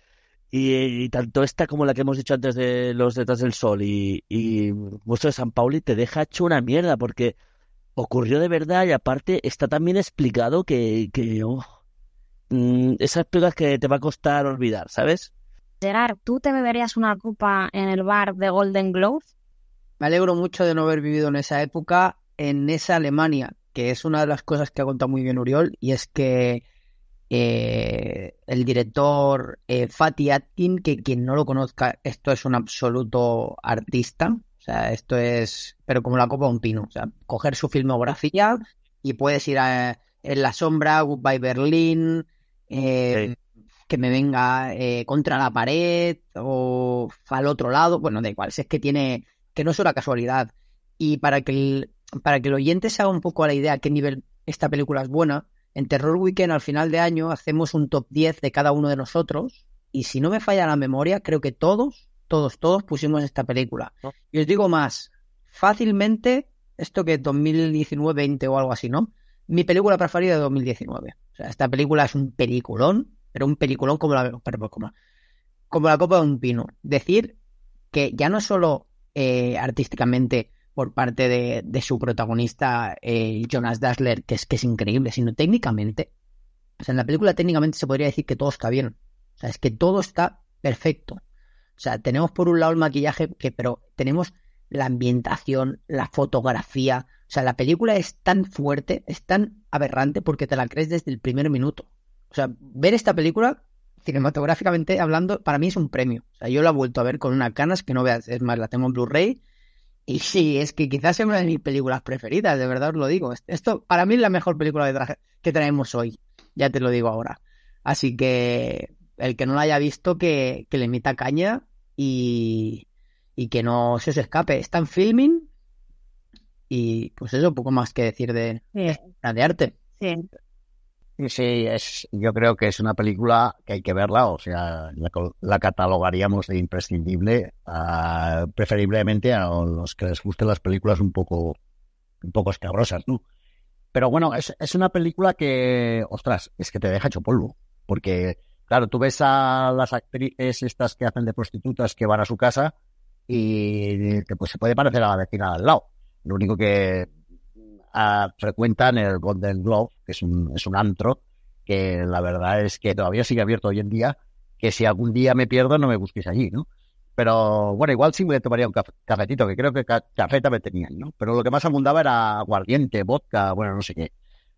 S4: Y, y tanto esta como la que hemos dicho antes de Los Detrás del Sol y, y Monstruo de San Pauli te deja hecho una mierda porque ocurrió de verdad y aparte está también explicado que, que oh, mm, esas películas que te va a costar olvidar, ¿sabes?
S1: Gerard, ¿tú te beberías una copa en el bar de Golden Globe?
S3: Me alegro mucho de no haber vivido en esa época, en esa Alemania, que es una de las cosas que ha contado muy bien Uriol, y es que eh, el director eh, Fatih Atkin, que quien no lo conozca, esto es un absoluto artista, o sea, esto es, pero como la copa de un pino, o sea, coger su filmografía y puedes ir a En la sombra, Goodbye Berlin, eh, que me venga eh, contra la pared o al otro lado, bueno, da igual, si es que tiene, que no es una casualidad. Y para que el, para que el oyente se haga un poco a la idea a qué nivel esta película es buena, en Terror Weekend al final de año hacemos un top 10 de cada uno de nosotros y si no me falla la memoria, creo que todos, todos, todos pusimos esta película. Y os digo más, fácilmente, esto que 2019-20 o algo así, ¿no? Mi película preferida de 2019. O sea, esta película es un peliculón, pero un peliculón como la, como, como la copa de un pino. Decir que ya no solo eh, artísticamente por parte de, de su protagonista Jonas Dassler, que es que es increíble, sino técnicamente. O sea, en la película técnicamente se podría decir que todo está bien. O sea, es que todo está perfecto. O sea, tenemos por un lado el maquillaje, que, pero tenemos la ambientación, la fotografía. O sea, la película es tan fuerte, es tan aberrante porque te la crees desde el primer minuto. O sea, ver esta película, cinematográficamente hablando, para mí es un premio. O sea, yo la he vuelto a ver con unas ganas que no veas. Es más, la tengo en Blu-ray. Y sí, es que quizás sea una de mis películas preferidas, de verdad os lo digo. Esto para mí es la mejor película que, traemos hoy. Ya te lo digo ahora. Así que el que no la haya visto, que, que le meta caña y, y que no se os escape. Está en filming y pues eso, poco más que decir de,
S1: Sí,
S3: de arte.
S1: sí.
S5: Sí, es, yo creo que es una película que hay que verla, o sea, la, la catalogaríamos de imprescindible, ah, preferiblemente a los que les gusten las películas un poco, un poco escabrosas, ¿no? Pero bueno, es, es una película que, ostras, es que te deja hecho polvo, porque, claro, tú ves a las actrices estas que hacen de prostitutas que van a su casa y te, pues se puede parecer a la vecina al lado. Lo único que ah, frecuentan el Golden Globe, que es un, es un antro, que la verdad es que todavía sigue abierto hoy en día, que si algún día me pierdo no me busquéis allí, ¿no? Pero bueno, igual sí me tomaría un caf- cafetito, que creo que ca- café también tenían, ¿no? Pero lo que más abundaba era aguardiente, vodka, bueno, no sé qué.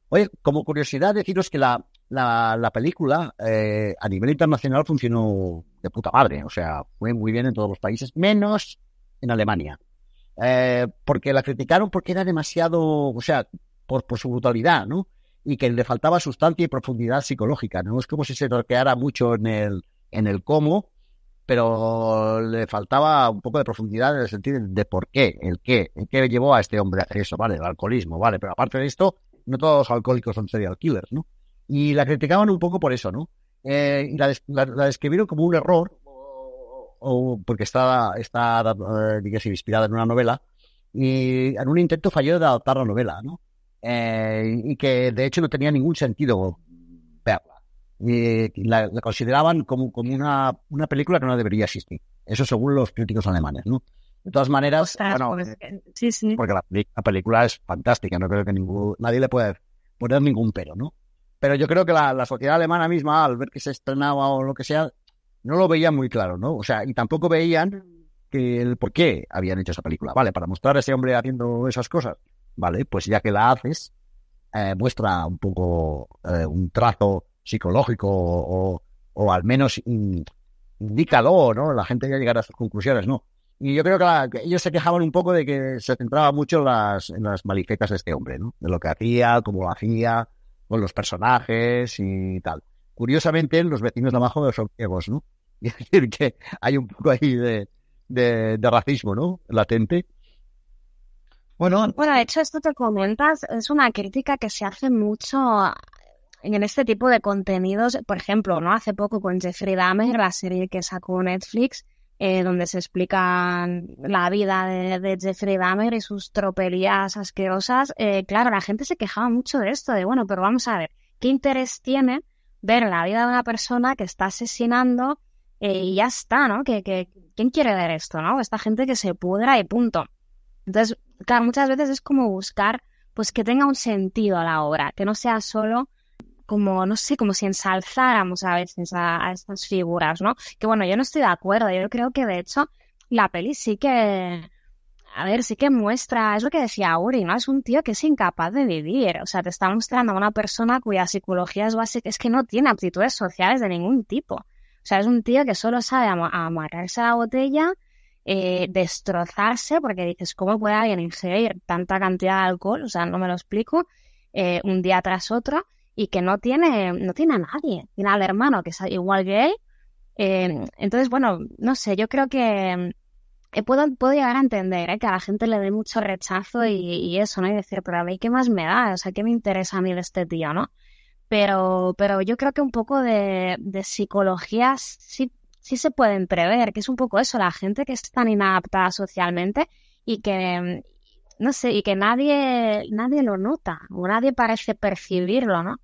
S5: Oye, como curiosidad, deciros que la, la, la película eh, a nivel internacional funcionó de puta madre, o sea, fue muy bien en todos los países, menos en Alemania. Eh, porque la criticaron porque era demasiado, o sea, por, su brutalidad, ¿no? Y que le faltaba sustancia y profundidad psicológica, ¿no? Es como si se torqueara mucho en el, en el cómo, pero le faltaba un poco de profundidad en el sentido de por qué, el qué, el qué llevó a este hombre a hacer eso, ¿vale? El alcoholismo, ¿vale? Pero aparte de esto, no todos los alcohólicos son serial killers, ¿no? Y la criticaban un poco por eso, ¿no? Eh, y la, la- la describieron como un error, o, porque está, está eh, digamos, inspirada en una novela, y en un intento falló de adaptar la novela, ¿no? Eh, y que de hecho no tenía ningún sentido verla. La, la consideraban como, como una, una película que no debería existir. Eso según los críticos alemanes, ¿no? De todas maneras,
S1: Ostras,
S5: bueno,
S1: pues,
S5: eh,
S1: sí, sí.
S5: porque la, la película es fantástica, no creo que ningún, nadie le puede poner ningún pero, ¿no? Pero yo creo que la, la sociedad alemana misma, al ver que se estrenaba o lo que sea, no lo veían muy claro, ¿no? O sea, y tampoco veían que el por qué habían hecho esa película. Vale, para mostrar a ese hombre haciendo esas cosas. Vale, pues ya que la haces, eh, muestra un poco eh, un trazo psicológico o, al menos in- indícalo, ¿no? La gente ya llegará a sus conclusiones, ¿no? Y yo creo que, la- ellos se quejaban un poco de que se centraba mucho en las, en las malifetas de este hombre, ¿no? De lo que hacía, cómo lo hacía, con los personajes y tal. Curiosamente, los vecinos de abajo son ciegos, ¿no? (laughs) Y decir que hay un poco ahí de, de, de racismo, ¿no? Latente.
S3: Bueno,
S1: Bueno, de hecho, esto que comentas es una crítica que se hace mucho en este tipo de contenidos. Por ejemplo, ¿no? Hace poco con Jeffrey Dahmer, la serie que sacó Netflix, eh, donde se explican la vida de, de Jeffrey Dahmer y sus tropelías asquerosas. Eh, claro, la gente se quejaba mucho de esto, de bueno, pero vamos a ver, ¿qué interés tiene ver la vida de una persona que está asesinando eh, y ya está, ¿no? Que, que, ¿Quién quiere ver esto, no? Esta gente que se pudra y punto. Entonces, claro, muchas veces es como buscar, pues que tenga un sentido a la obra, que no sea solo como, no sé, como si ensalzáramos a veces a, a estas figuras, ¿no? Que bueno, yo no estoy de acuerdo, yo creo que de hecho la peli sí que, a ver, sí que muestra, es lo que decía Uri, ¿no? Es un tío que es incapaz de vivir, o sea, te está mostrando a una persona cuya psicología es básica, es que no tiene aptitudes sociales de ningún tipo. Sea, es un tío que solo sabe am- amarrarse a la botella, eh, destrozarse, porque dices, ¿cómo puede alguien ingerir tanta cantidad de alcohol? O sea, no me lo explico, eh, un día tras otro, y que no tiene, no tiene a nadie. Tiene al hermano que es igual que él. Eh, entonces, bueno, no sé, yo creo que eh, puedo, puedo llegar a entender eh, que a la gente le dé mucho rechazo y, y eso, ¿no? Y decir, pero a mí, ¿qué más me da? O sea, ¿qué me interesa a mí de este tío, no? Pero, pero yo creo que un poco de, de psicología sí, sí se pueden prever, que es un poco eso, la gente que es tan inadaptada socialmente y que, no sé, y que nadie, nadie lo nota, o nadie parece percibirlo, ¿no?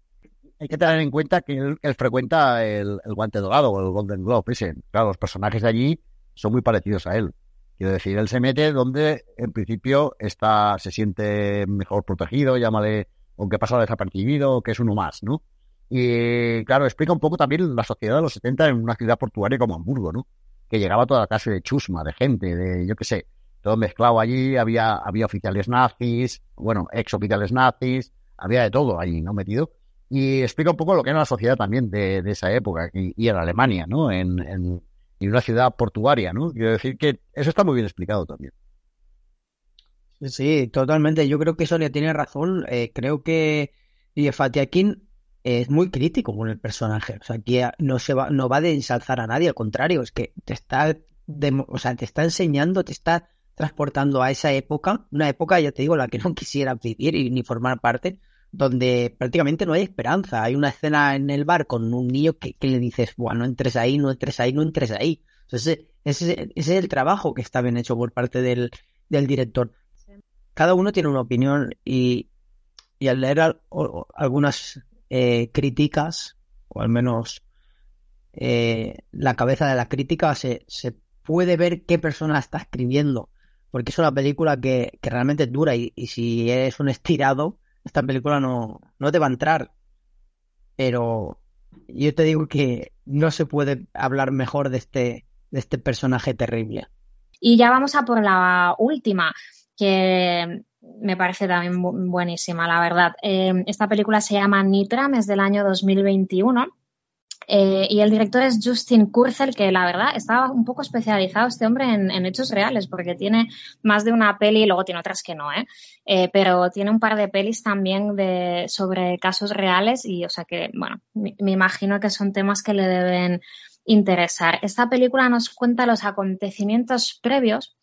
S5: Hay que tener en cuenta que él, él frecuenta el, el guante dorado o el Golden Globe ese. Claro, los personajes de allí son muy parecidos a él. Quiero decir, él se mete donde en principio está, se siente mejor protegido, llámale, aunque pasa desapercibido, que es uno más, ¿no? Y claro, explica un poco también la sociedad de los 70 en una ciudad portuaria como Hamburgo, ¿no? Que llegaba toda clase de chusma, de gente, de, yo qué sé, todo mezclado allí, había, había oficiales nazis, bueno, ex oficiales nazis, había de todo allí, ¿no? Metido. Y explica un poco lo que era la sociedad también de, de esa época, y, y en Alemania, ¿no? En, en, en una ciudad portuaria, ¿no? Quiero decir que eso está muy bien explicado también.
S3: Sí, totalmente. Yo creo que Sonia tiene razón. Eh, creo que Fatiakin es muy crítico con el personaje. O sea, que no se va, no va de ensalzar a nadie, al contrario, es que te está, demo- o sea, te está enseñando, te está transportando a esa época, una época, ya te digo, la que no (laughs) quisiera vivir y ni formar parte, donde prácticamente no hay esperanza. Hay una escena en el bar con un niño que, le dices, bueno, no entres ahí, no entres ahí, no entres ahí. Entonces, ese, ese es el trabajo que está bien hecho por parte del director. Cada uno tiene una opinión y, y al leer o- algunas eh, críticas, o al menos eh, la cabeza de la crítica, se, se puede ver qué persona está escribiendo. Porque es una película que, que realmente dura y, y si eres un estirado, esta película no, no te va a entrar. Pero yo te digo que no se puede hablar mejor de este, de este personaje terrible.
S1: Y ya vamos a por la última, que me parece también bu- buenísima, la verdad. Eh, esta película se llama Nitram, es del año 2021. eh, y el director es Justin Kurzel, que la verdad estaba un poco especializado este hombre en, hechos reales, porque tiene más de una peli, y luego tiene otras que no, ¿eh? Eh, pero tiene un par de pelis también de, sobre casos reales y, o sea que, bueno, me imagino que son temas que le deben interesar. Esta película nos cuenta los acontecimientos previos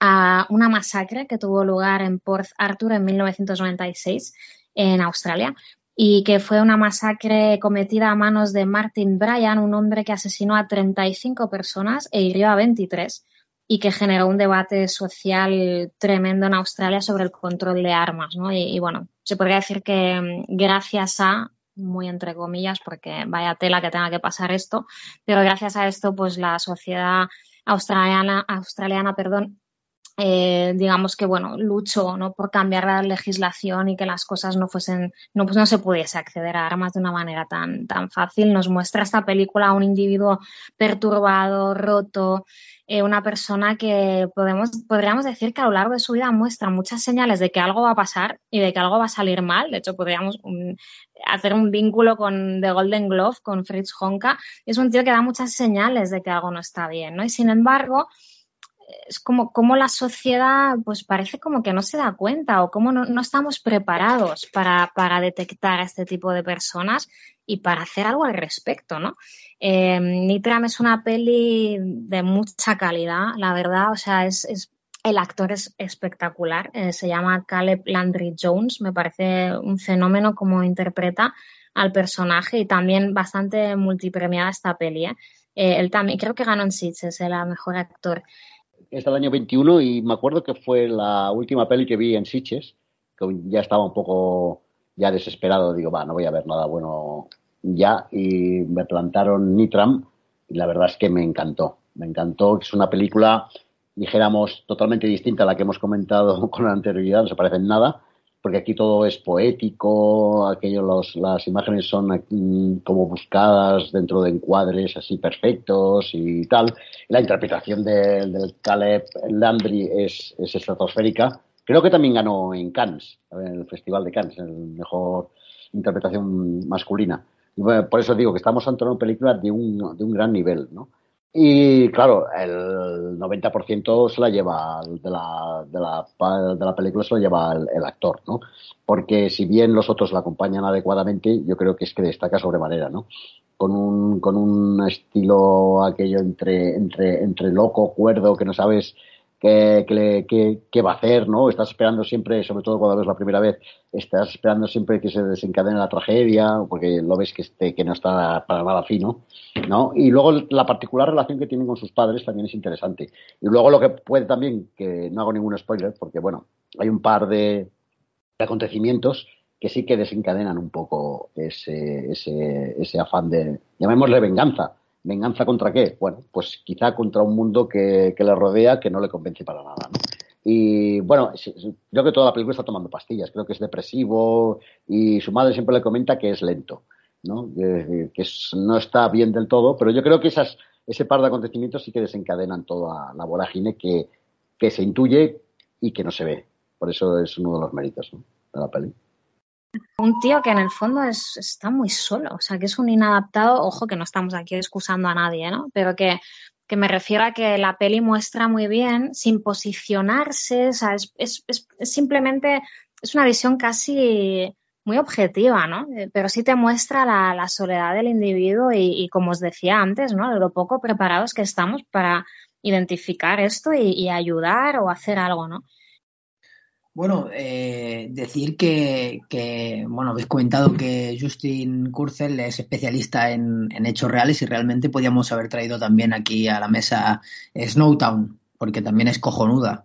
S1: a una masacre que tuvo lugar en Port Arthur en 1996 en Australia y que fue una masacre cometida a manos de Martin Bryan, un hombre que asesinó a 35 personas e hirió a 23 y que generó un debate social tremendo en Australia sobre el control de armas, ¿no? Y, y bueno, se podría decir que mm, gracias a muy entre comillas, porque vaya tela que tenga que pasar esto, pero gracias a esto, pues la sociedad australiana, australiana, perdón, eh, digamos que bueno, luchó ¿no? por cambiar la legislación y que las cosas no fuesen, no, pues no se pudiese acceder a armas de una manera tan, tan fácil. Nos muestra esta película a un individuo perturbado, roto, eh, una persona que podemos, podríamos decir que a lo largo de su vida muestra muchas señales de que algo va a pasar y de que algo va a salir mal. De hecho, podríamos um, hacer un vínculo con The Golden Glove, con Fritz Honka. Es un tío que da muchas señales de que algo no está bien, ¿no? Y sin embargo, es como, como la sociedad pues parece como que no se da cuenta o como no, no estamos preparados para, para detectar a este tipo de personas y para hacer algo al respecto, ¿no? Eh, Nitram es una peli de mucha calidad, la verdad, o sea, es, es el actor es espectacular, eh, se llama Caleb Landry Jones, me parece un fenómeno como interpreta al personaje y también bastante multipremiada esta peli. ¿eh? Eh, él también, creo que ganó en Sitges, el mejor actor.
S5: Es del año 21 y me acuerdo que fue la última peli que vi en Sitges, que ya estaba un poco ya desesperado, digo, va, no voy a ver nada bueno ya, y me plantaron Nitram y la verdad es que me encantó, me encantó, es una película dijéramos, totalmente distinta a la que hemos comentado (laughs) con anterioridad, no se parece en nada, porque aquí todo es poético, aquello, las imágenes son mm, como buscadas dentro de encuadres así perfectos y tal. La interpretación de, del Caleb Landry es, es estratosférica. Creo que también ganó en Cannes, en el Festival de Cannes, en mejor interpretación masculina. por eso digo que estamos ante una película de un, de un gran nivel, ¿no? Y claro, el 90% se la lleva de la, de la, de la película se lo lleva el, actor, ¿no? Porque si bien los otros la acompañan adecuadamente, yo creo que es que destaca sobremanera, ¿no? Con un, con un estilo aquello entre, entre, entre loco, cuerdo, que no sabes qué, va a hacer, ¿no? Estás esperando siempre, sobre todo cuando ves la primera vez, estás esperando siempre que se desencadene la tragedia, porque lo ves que, esté, que no está para nada fino, ¿no? Y luego la particular relación que tienen con sus padres también es interesante. Y luego lo que puede también, que no hago ningún spoiler, porque bueno, hay un par de, acontecimientos que sí que desencadenan un poco ese, ese, ese afán de, llamémosle venganza, ¿Venganza contra qué? Bueno, pues quizá contra un mundo que, le rodea que no le convence para nada. ¿no? Y bueno, creo que toda la película está tomando pastillas, creo que es depresivo y su madre siempre le comenta que es lento, ¿no? que, no está bien del todo, pero yo creo que esas, ese par de acontecimientos sí que desencadenan toda la vorágine que, que se intuye y que no se ve. Por eso es uno de los méritos de la película.
S1: Un tío que en el fondo es, está muy solo, o sea, que es un inadaptado, ojo que no estamos aquí excusando a nadie, ¿no? Pero que, que me refiero a que la peli muestra muy bien, sin posicionarse, o sea, es, es, simplemente, es una visión casi muy objetiva, ¿no? Eh, pero sí te muestra la, soledad del individuo y, y, como os decía antes, ¿no? Lo poco preparados que estamos para identificar esto y, y ayudar o hacer algo, ¿no?
S3: Bueno, eh, decir que, bueno, habéis comentado que Justin Kurzel es especialista en, hechos reales y realmente podíamos haber traído también aquí a la mesa Snowtown, porque también es cojonuda.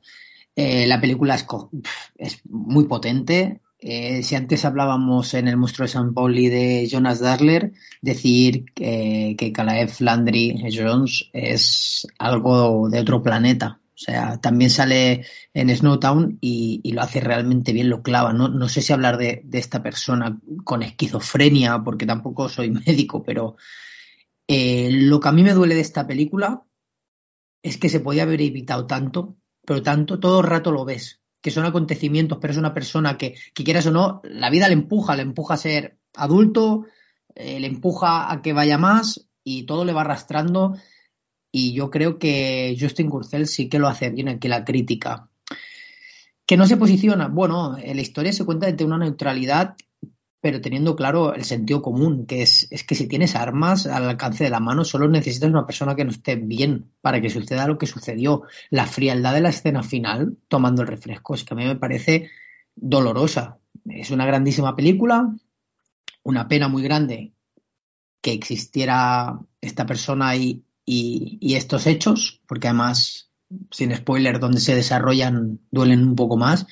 S3: Eh, la película es, muy potente. Eh, si antes hablábamos en El monstruo de San Pauli de Jonas Darler, decir que, Caleb Landry Jones es algo de otro planeta o sea, también sale en Snowtown y, lo hace realmente bien, lo clava. No, no sé si hablar de, esta persona con esquizofrenia, porque tampoco soy (laughs) médico, pero eh, lo que a mí me duele de esta película es que se podía haber evitado tanto, pero tanto, todo el rato lo ves, que son acontecimientos, pero es una persona que, que quieras o no, la vida le empuja, le empuja a ser adulto, eh, le empuja a que vaya más y todo le va arrastrando y yo creo que Justin Kurzel sí que lo hace bien aquí la crítica. Que no se posiciona, bueno, en la historia se cuenta desde una neutralidad, pero teniendo claro el sentido común, que es, es que si tienes armas al alcance de la mano, solo necesitas una persona que no esté bien para que suceda lo que sucedió. La frialdad de la escena final, tomando el refresco, es que a mí me parece dolorosa. Es una grandísima película, una pena muy grande que existiera esta persona y, y, estos hechos, porque además, sin spoiler, donde se desarrollan duelen un poco más.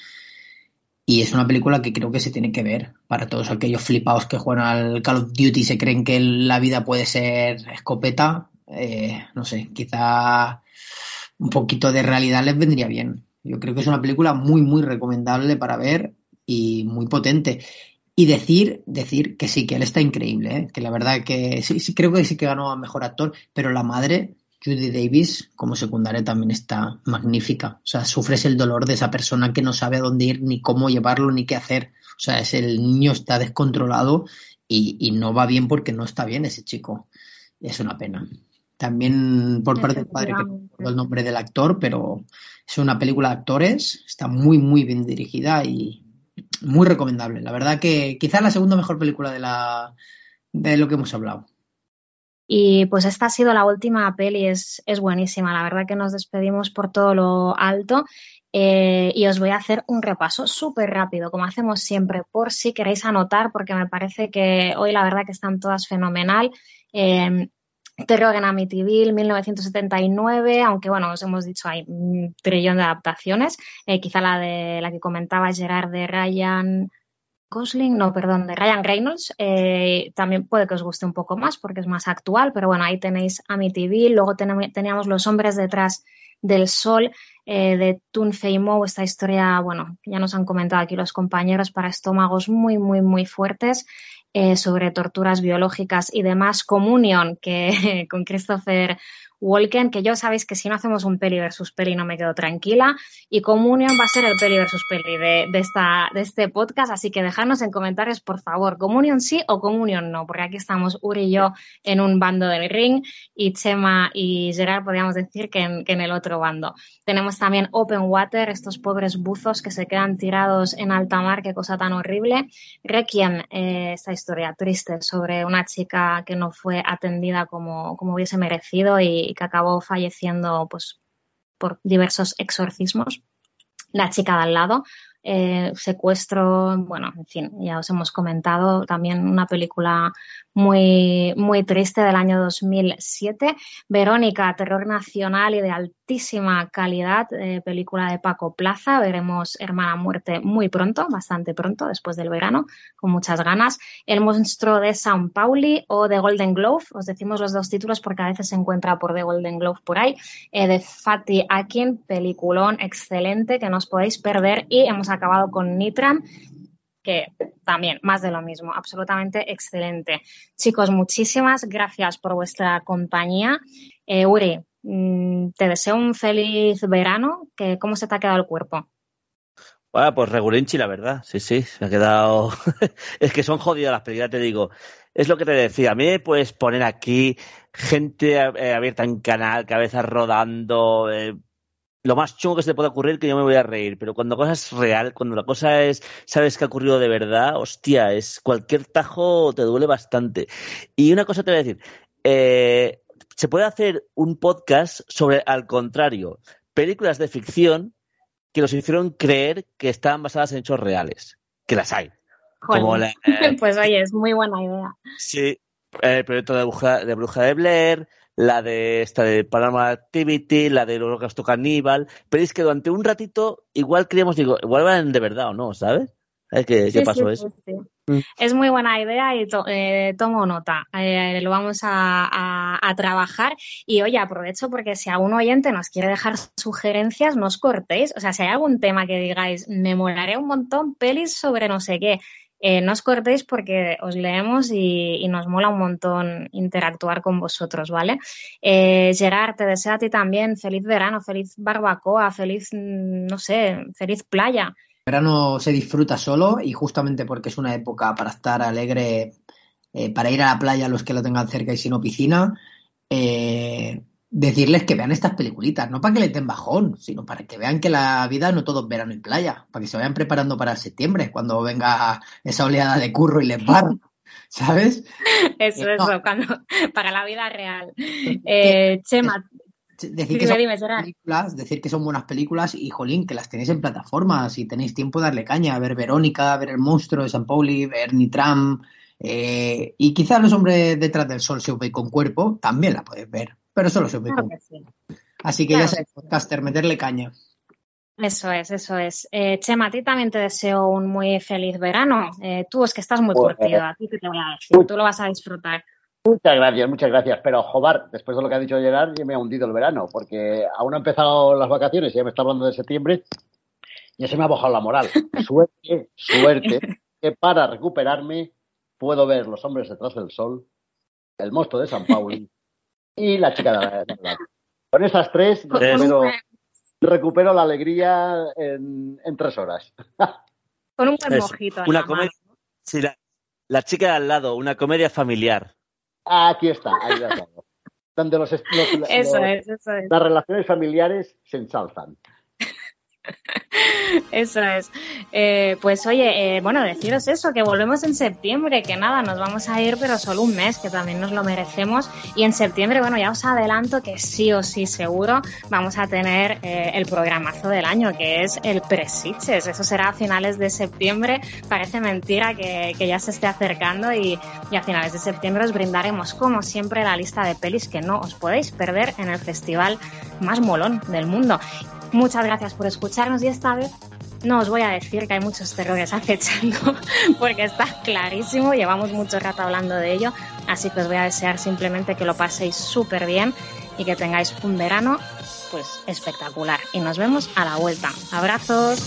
S3: Y es una película que creo que se tiene que ver para todos aquellos flipados que juegan al Call of Duty y se creen que la vida puede ser escopeta. Eh, no sé, quizá un poquito de realidad les vendría bien. Yo creo que es una película muy, muy recomendable para ver y muy potente. Y decir, decir que sí, que él está increíble, ¿eh? que la verdad que sí, sí, creo que sí que ganó a mejor actor, pero la madre, Judy Davis, como secundaria también está magnífica. O sea, sufres el dolor de esa persona que no sabe a dónde ir, ni cómo llevarlo, ni qué hacer. O sea, es el niño está descontrolado y, no va bien porque no está bien ese chico. Es una pena. También por parte del padre, que no el nombre del actor, pero es una película de actores, está muy, muy bien dirigida y muy recomendable. La verdad que quizás la segunda mejor película de la, de lo que hemos hablado.
S1: Y pues esta ha sido la última peli, es, es buenísima. La verdad que nos despedimos por todo lo alto eh, y os voy a hacer un repaso súper rápido, como hacemos siempre, por si queréis anotar, porque me parece que hoy la verdad que están todas fenomenal. Eh, Terror en Amityville, 1979, aunque bueno, os hemos dicho hay un trillón de adaptaciones. Eh, quizá la de la que comentaba Gerard de Ryan Gosling, no, perdón, de Ryan Reynolds, eh, también puede que os guste un poco más porque es más actual, pero bueno, ahí tenéis Amityville, luego teníamos Los hombres detrás del sol eh, de Tun Fei Mo, esta historia, bueno, ya nos han comentado aquí los compañeros, para estómagos muy, muy, muy fuertes. Eh, sobre torturas biológicas y demás, Communion, que (laughs) con Christopher Walken, que yo sabéis que si no hacemos un peli versus peli no me quedo tranquila. Y Communion va a ser el peli versus peli de, de, esta, de este podcast, así que dejadnos en comentarios, por favor, Communion sí o Communion no, porque aquí estamos Uri y yo en un bando del ring y Chema y Gerard podríamos decir que en, que en el otro bando. Tenemos también Open Water, estos pobres buzos que se quedan tirados en alta mar, qué cosa tan horrible. Requiem, eh, esta historia triste sobre una chica que no fue atendida como, como hubiese merecido y y que acabó falleciendo pues, por diversos exorcismos. La chica de al lado, eh, secuestro, bueno, en fin, ya os hemos comentado también una película muy, muy triste del año 2007. Verónica, terror nacional y de altísima calidad, eh, película de Paco Plaza. Veremos Hermana Muerte muy pronto, bastante pronto, después del verano, con muchas ganas. El monstruo de San Pauli o The Golden Glove. Os decimos los dos títulos porque a veces se encuentra por The Golden Glove por ahí. Eh, de Fatih Akin, peliculón excelente que no os podéis perder. Y hemos acabado con Nitram que también más de lo mismo, absolutamente excelente. Chicos, muchísimas gracias por vuestra compañía. Eh, Uri, mm, te deseo un feliz verano. Que, ¿Cómo se te ha quedado el cuerpo?
S4: Bueno, pues regulinchi, la verdad. Sí, sí, se ha quedado. (laughs) es que son jodidas las películas, te digo. Es lo que te decía. A mí me puedes poner aquí gente eh, abierta en canal, cabezas rodando, eh, lo más chungo que se te puede ocurrir que yo me voy a reír, pero cuando la cosa es real, cuando la cosa es, sabes que ha ocurrido de verdad, hostia, es cualquier tajo te duele bastante. Y una cosa te voy a decir, eh, se puede hacer un podcast sobre, al contrario, películas de ficción que nos hicieron creer que estaban basadas en hechos reales, que las hay.
S1: Como la, (laughs) eh, pues oye, es muy buena idea.
S4: Sí, el proyecto de Bruja de, Bruja de Blair, la de esta de Paranormal Activity, la de Holocausto Caníbal, pero es que durante un ratito igual creíamos, digo, igual van de verdad o no, ¿sabes? ¿Sabes qué,
S1: Sí,
S4: qué pasó
S1: sí,
S4: eso?
S1: sí, sí.
S4: Mm.
S1: Es muy buena idea y to- eh, tomo nota. Eh, lo vamos a, a- a trabajar. Y oye, aprovecho porque si algún oyente nos quiere dejar sugerencias, no os cortéis. O sea, si hay algún tema que digáis, me molaría un montón pelis sobre no sé qué, eh, no os cortéis porque os leemos y, nos mola un montón interactuar con vosotros, ¿vale? Eh, Gerard, te deseo a ti también feliz verano, feliz barbacoa, feliz, mm, no sé, feliz playa.
S3: El verano se disfruta solo y justamente porque es una época para estar alegre, eh, para ir a la playa los que lo tengan cerca y si no piscina, eh, decirles que vean estas peliculitas, no para que les den bajón, sino para que vean que la vida no todo es verano y playa, para que se vayan preparando para septiembre, cuando venga esa oleada de curro y les barra, ¿sabes?
S1: Eso,
S3: Eh, no.
S1: eso, cuando, para la vida real. Eh, Chema,
S3: Decir que
S1: dime,
S3: son
S1: dime,
S3: películas, decir que son buenas películas y jolín, que las tenéis en plataformas y tenéis tiempo de darle caña, ver Verónica, ver El monstruo de San Pauli, ver Nitram eh, y quizás Los hombres detrás del sol se ve con cuerpo, también la podéis ver, pero solo se
S1: Claro que sí.
S3: Así que
S1: Claro
S3: ya sabes,
S1: sí.
S3: podcaster, meterle caña.
S1: Eso es, eso es. Eh, Chema, a ti también te deseo un muy feliz verano. Eh, tú es que estás muy
S2: Pues,
S1: curtido, a ti que te voy a decir,
S2: uy.
S1: tú lo vas a disfrutar.
S2: Muchas gracias, muchas gracias. Pero, Jobar, después de lo que ha dicho Gerard, ya me ha hundido el verano, porque aún no han empezado las vacaciones y ya me está hablando de septiembre, ya se me ha bajado la moral. (laughs) Suerte, suerte, que para recuperarme puedo ver Los hombres detrás del sol, El monstruo de San Pauli y La chica de la... de la- Con esas tres
S1: Con
S2: recupero, recupero la alegría en, en tres horas. (laughs)
S1: con un buen mojito.
S4: Una
S1: la
S4: comedia,
S1: mano.
S4: sí, la, la chica de al lado, una comedia familiar.
S2: Aquí está, ahí tengo. Donde los, los-
S1: Eso
S2: los-
S1: es, eso es.
S2: las relaciones familiares se ensalzan. (laughs)
S1: Eso es. Eh, pues oye, eh, bueno, deciros eso, que volvemos en septiembre, que nada, nos vamos a ir, pero solo un mes, que también nos lo merecemos. Y en septiembre, bueno, ya os adelanto que sí o sí seguro vamos a tener eh, el programazo del año, que es el Presiches. Eso será a finales de septiembre. Parece mentira que, que ya se esté acercando y, y a finales de septiembre os brindaremos, como siempre, la lista de pelis que no os podéis perder en el festival más molón del mundo. Muchas gracias por escucharnos y esta vez no os voy a decir que hay muchos terrores (laughs) acechando, porque está clarísimo, llevamos mucho rato hablando de ello, así que os voy a desear simplemente que lo paséis súper bien y que tengáis un verano pues espectacular. Y nos vemos a la vuelta. Abrazos.